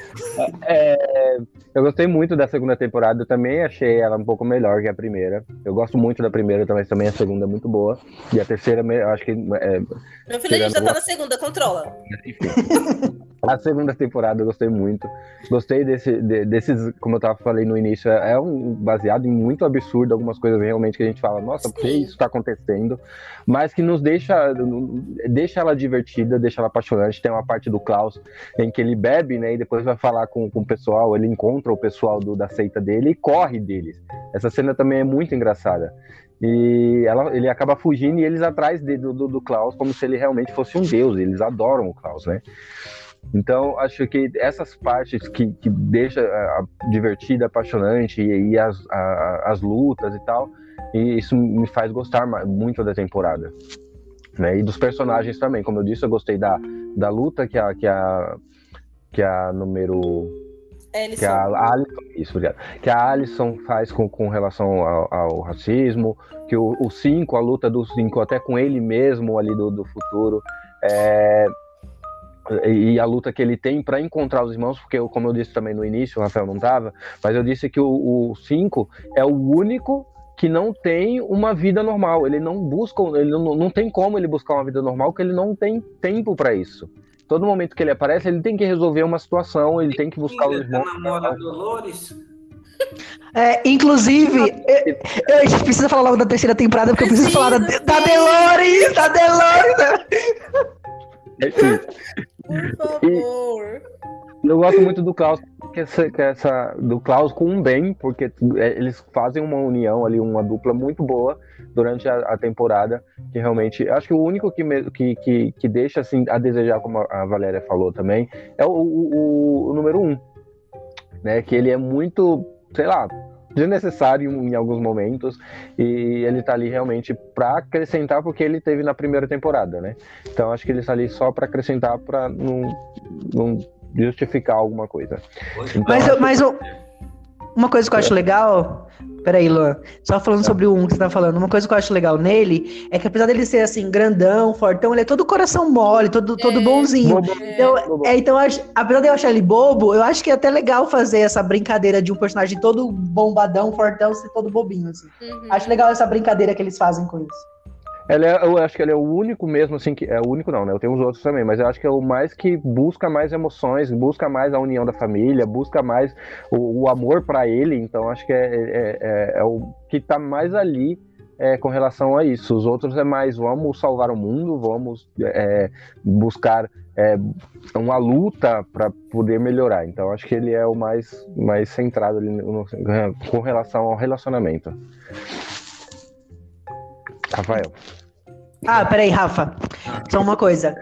É, eu gostei muito da segunda temporada, eu também achei ela um pouco melhor que a primeira. Eu gosto muito da primeira, mas também a segunda é muito boa. E a terceira, eu acho que. é, Meu filho, a gente já tá na segunda, controla. enfim. A segunda temporada eu gostei muito. Gostei desse, de- desses, como eu tava falei no início, é, é um baseado em muito absurdo, algumas coisas realmente que a gente fala, nossa, por que isso tá acontecendo? Mas que nos deixa, deixa ela divertida, deixa ela apaixonante. Tem uma parte do Klaus em que ele bebe, né, e depois vai falar com, com o pessoal, ele encontra o pessoal do- da seita dele e corre deles. Essa cena também é muito engraçada. E ela- ele acaba fugindo e eles atrás de- do, do Klaus como se ele realmente fosse um deus. Eles adoram o Klaus, né? Então, acho que essas partes que, que deixa ah, divertida, apaixonante e, e as, a- as lutas e tal, e isso me faz gostar muito da temporada. Né? E dos personagens também, como eu disse, eu gostei da, da luta que a, que a, que a número Ellison. que a Alison, isso, obrigado. Que a Alison faz com, com relação ao, ao racismo, que o 5, a luta do 5 até com ele mesmo ali do, do futuro, é, e a luta que ele tem para encontrar os irmãos, porque eu, como eu disse também no início, o Rafael não estava, mas eu disse que o 5 é o único que não tem uma vida normal, ele não busca, ele não, não tem como ele buscar uma vida normal, porque ele não tem tempo para isso. Todo momento que ele aparece, ele tem que resolver uma situação, ele tem que buscar os irmãos. É, inclusive, eu, eu, a gente precisa falar logo da terceira temporada, porque eu preciso falar da, da Delores, da Delores. Favor. Eu gosto muito do Klaus, que essa, que essa, do Klaus com o Ben, porque é, eles fazem uma união ali, uma dupla muito boa durante a, a temporada, que realmente, acho que o único que, que, que, que, deixa assim a desejar, como a Valéria falou também, é o, o, o número um, né, que ele é muito, sei lá, desnecessário em alguns momentos e ele tá ali realmente para acrescentar porque ele teve na primeira temporada, né? Então acho que ele está ali só para acrescentar para não, não justificar alguma coisa. Então, mas, eu, mas eu, uma coisa que eu acho legal. Peraí, Luan. Só falando sobre o um que você tá falando. Uma coisa que eu acho legal nele é que apesar dele ser assim, grandão, fortão, ele é todo coração mole, todo, todo é, bonzinho. Então, é, então acho, apesar de eu achar ele bobo, eu acho que é até legal fazer essa brincadeira de um personagem todo bombadão, fortão, ser todo bobinho. Assim. Uhum. Acho legal essa brincadeira que eles fazem com isso. Ele é, eu acho que ele é o único mesmo, assim, que. É o único não, né? Eu tenho os outros também, mas eu acho que é o mais que busca mais emoções, busca mais a união da família, busca mais o, o amor para ele. Então acho que é, é, é, é, o que tá mais ali é, com relação a isso. Os outros é mais vamos salvar o mundo, vamos é, buscar uma luta para poder melhorar. Então acho que ele é o mais, mais centrado ali no, com relação ao relacionamento. Rafael. Ah, peraí, Rafa. Só uma coisa.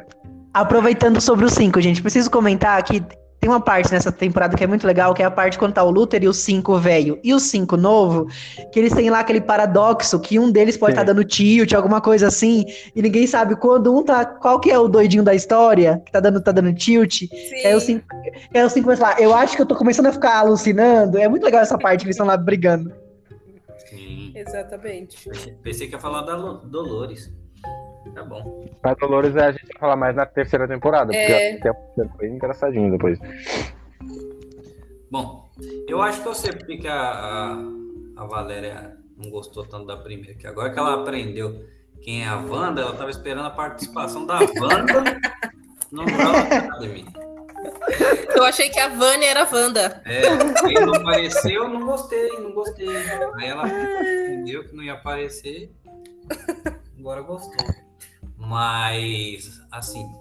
Aproveitando sobre o 5, gente, preciso comentar que tem uma parte nessa temporada que é muito legal, que é a parte quando tá o Luther e o 5 velho e o 5 novo, que eles têm lá aquele paradoxo que um deles pode estar tá dando tilt, alguma coisa assim, e ninguém sabe quando um tá. Qual que é o doidinho da história que tá dando, tá dando tilt. Sim. É o 5 é o 5 vai lá, eu acho que eu tô começando a ficar alucinando. É muito legal essa parte que eles estão lá brigando. Sim. Exatamente. Pensei que ia falar da Dolores. Tá bom. Mas Dolores é, a gente vai falar mais na terceira temporada, é... porque bem engraçadinho depois. Bom, eu acho que eu sei porque que a, a, a, Valéria não gostou tanto da primeira, que agora que ela aprendeu quem é a Wanda, ela estava esperando a participação da Wanda no nada de mim. Eu achei que a Vânia era a Wanda. É, aí não apareceu, não gostei, não gostei. Aí ela entendeu que não ia aparecer, agora gostou. Mas, assim,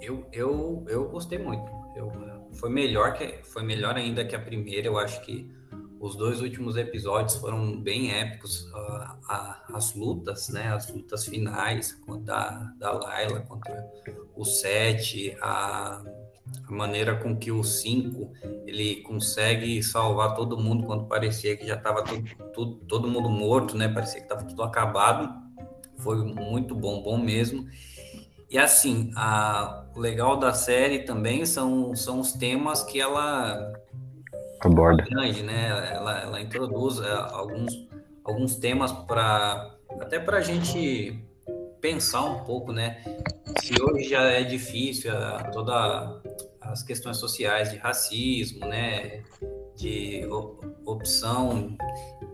eu, eu, eu gostei muito. Eu, foi melhor que foi melhor ainda que a primeira. Eu acho que os dois últimos episódios foram bem épicos. Uh, a, as lutas, né? As lutas finais da, da Layla contra o Sete, a, a maneira com que o 5 ele consegue salvar todo mundo quando parecia que já estava todo, todo, todo mundo morto, né? Parecia que estava tudo acabado foi muito bom, bom mesmo. E assim, a, o legal da série também são, são os temas que ela aborda, grande, né? Ela, ela introduz é, alguns, alguns temas para até para a gente pensar um pouco, né? Se hoje já é difícil a, toda as questões sociais de racismo, né? De opção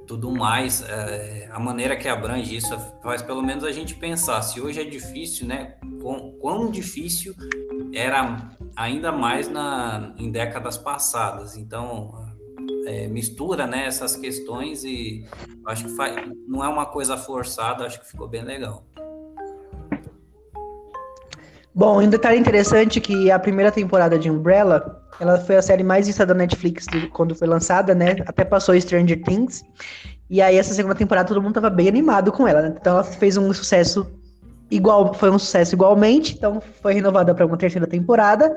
tudo mais, é, a maneira que abrange isso faz pelo menos a gente pensar. Se hoje é difícil, né? Quão, quão difícil era ainda mais na, em décadas passadas. Então, é, mistura né, essas questões e acho que faz, não é uma coisa forçada, acho que ficou bem legal. Bom, um detalhe interessante que a primeira temporada de Umbrella, ela foi a série mais vista da Netflix quando foi lançada, né? Até passou Stranger Things. E aí essa segunda temporada todo mundo tava bem animado com ela, né? Então ela fez um sucesso igual, foi um sucesso igualmente, então foi renovada para uma terceira temporada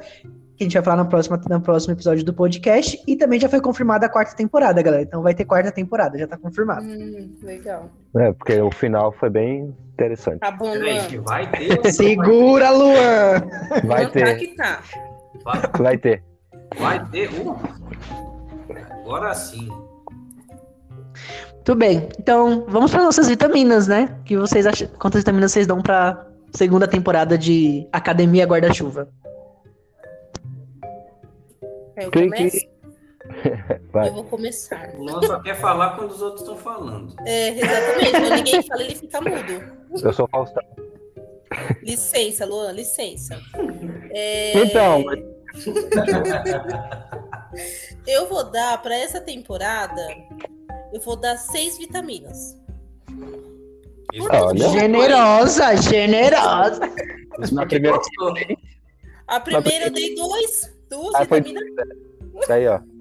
que a gente vai falar no próximo, no próximo episódio do podcast. E também já foi confirmada a quarta temporada, galera. Então vai ter quarta temporada, já tá confirmado. Hum, legal. É, porque o final foi bem interessante. Tá bom, Luan. Vai ter. Segura, Luan! Vai ter. Tá tá. Vai ter. Vai ter. Uh, agora sim. Muito bem. Então, vamos para nossas vitaminas, né? Que vocês acham, quantas vitaminas vocês dão para segunda temporada de Academia Guarda-Chuva? Eu começo? Vai. Eu vou começar. O Luan só quer falar quando os outros estão falando. É, exatamente. Quando ninguém fala, ele fica mudo. Eu sou Faustão. Licença, Luan, licença. É... Então. Eu vou dar para essa temporada, eu vou dar seis vitaminas. Olha. Generosa, generosa. Na primeira. A primeira eu dei dois, duas Ah, vitaminas. Isso aí, ó.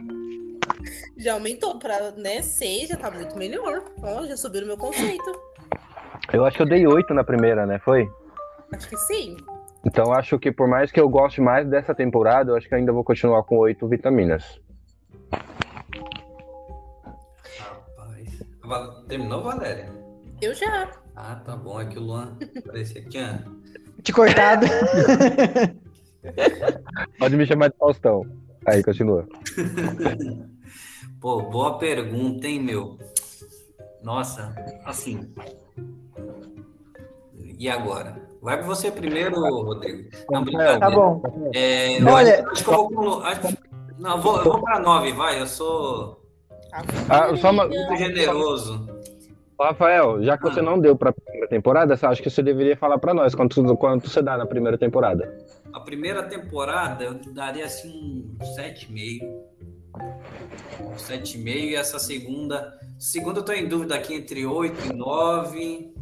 Já aumentou para né, seis, já tá muito melhor. Ó, já subiu no meu conceito. Eu acho que eu dei oito na primeira, né? Foi? Acho que sim. Então acho que por mais que eu goste mais dessa temporada, eu acho que ainda vou continuar com oito vitaminas. Rapaz. Val- Terminou, Valéria? Eu já. Ah, tá bom. É que o Luan apareceu aqui, ó. De cortado. Pode me chamar de Faustão. Aí, continua. Pô, boa pergunta, hein, meu? Nossa, assim. E agora? Vai pra você primeiro, Rodrigo. Não, brincadeira. Tá bom. É, eu Olha- acho, que eu vou Acho, não, eu vou, eu vou pra nove, vai. Eu sou Ah, só uma- muito generoso. Rafael, já que Ah. você não deu pra primeira temporada, acho que você deveria falar pra nós quanto, quanto você dá na primeira temporada. A primeira temporada eu daria assim um 7,5. Um 7,5 e essa segunda. Segunda eu tô em dúvida aqui entre 8 e 9.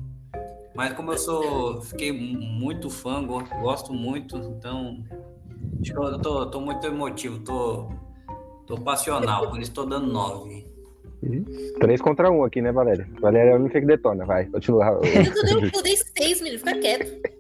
Mas como eu sou. Fiquei mu- muito fã, go- gosto muito, então. Acho que eu tô, tô muito emotivo, tô, tô passional, por isso tô dando 9. Três contra um aqui, né, Valéria? Valéria é a única que detona, vai, continua. Eu dei, eu dei seis, menino. Fica quieto.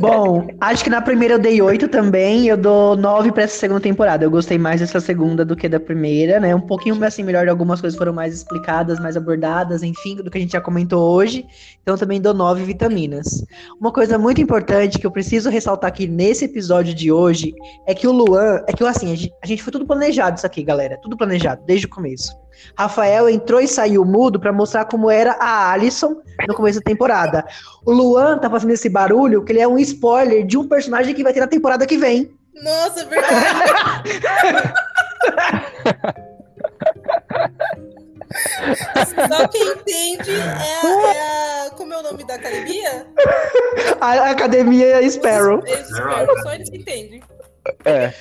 Bom, acho que na primeira eu dei oito também. Eu dou nove pra essa segunda temporada. Eu gostei mais dessa segunda do que da primeira, né? Um pouquinho assim melhor, algumas coisas foram mais explicadas, mais abordadas, enfim, do que a gente já comentou hoje. Então também dou nove vitaminas. Uma coisa muito importante que eu preciso ressaltar aqui nesse episódio de hoje é que o Luan, é que assim, a gente, a gente foi tudo planejado isso aqui, galera, tudo planejado desde o começo. Rafael entrou e saiu mudo pra mostrar como era a Alison no começo da temporada. O Luan tá fazendo esse barulho que ele é um spoiler de um personagem que vai ter na temporada que vem. Nossa, é verdade. Só quem entende é a, é a- Como é o nome da academia? A Academia Sparrow. Eles esperam, só eles entendem. É.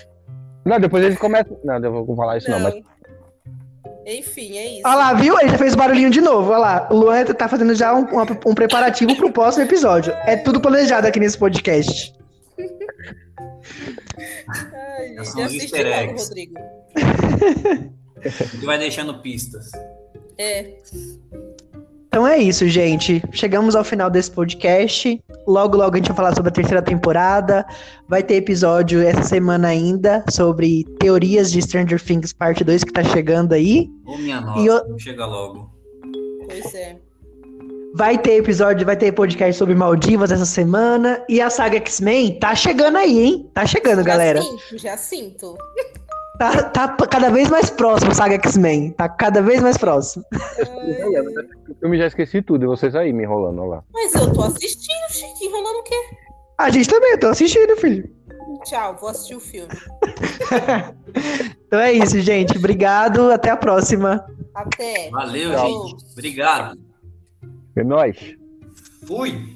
Não, depois eles começam. Não, eu vou falar isso não, Não. mas. Enfim, é isso. Olha lá, viu? Ele já fez barulhinho de novo. Olha lá. O Luan tá fazendo já um, uma- um preparativo pro próximo episódio. É tudo planejado aqui nesse podcast. Ai, São gente, os assiste logo. Rodrigo. Que vai deixando pistas. É. Então é isso, gente. Chegamos ao final desse podcast. Logo, logo a gente vai falar sobre a terceira temporada. Vai ter episódio essa semana ainda sobre teorias de Stranger Things parte 2 que tá chegando aí. Ô, minha E nossa, eu- chega logo. Pois é. Vai ter episódio, vai ter podcast sobre Maldivas essa semana. E a saga X-Men tá chegando aí, hein? Tá chegando, já galera. Sinto, já sinto. Tá, tá cada vez mais próximo, saga X-Men. Tá cada vez mais próximo. Eu me já esqueci tudo, e vocês aí me enrolando, olha lá. Mas eu tô assistindo, Chique. Enrolando o quê? A gente também, eu tô assistindo, filho. Tchau, vou assistir o filme. Então é isso, gente. Obrigado. Até a próxima. Até. Valeu, Tchau. gente. Obrigado. É nóis. Fui.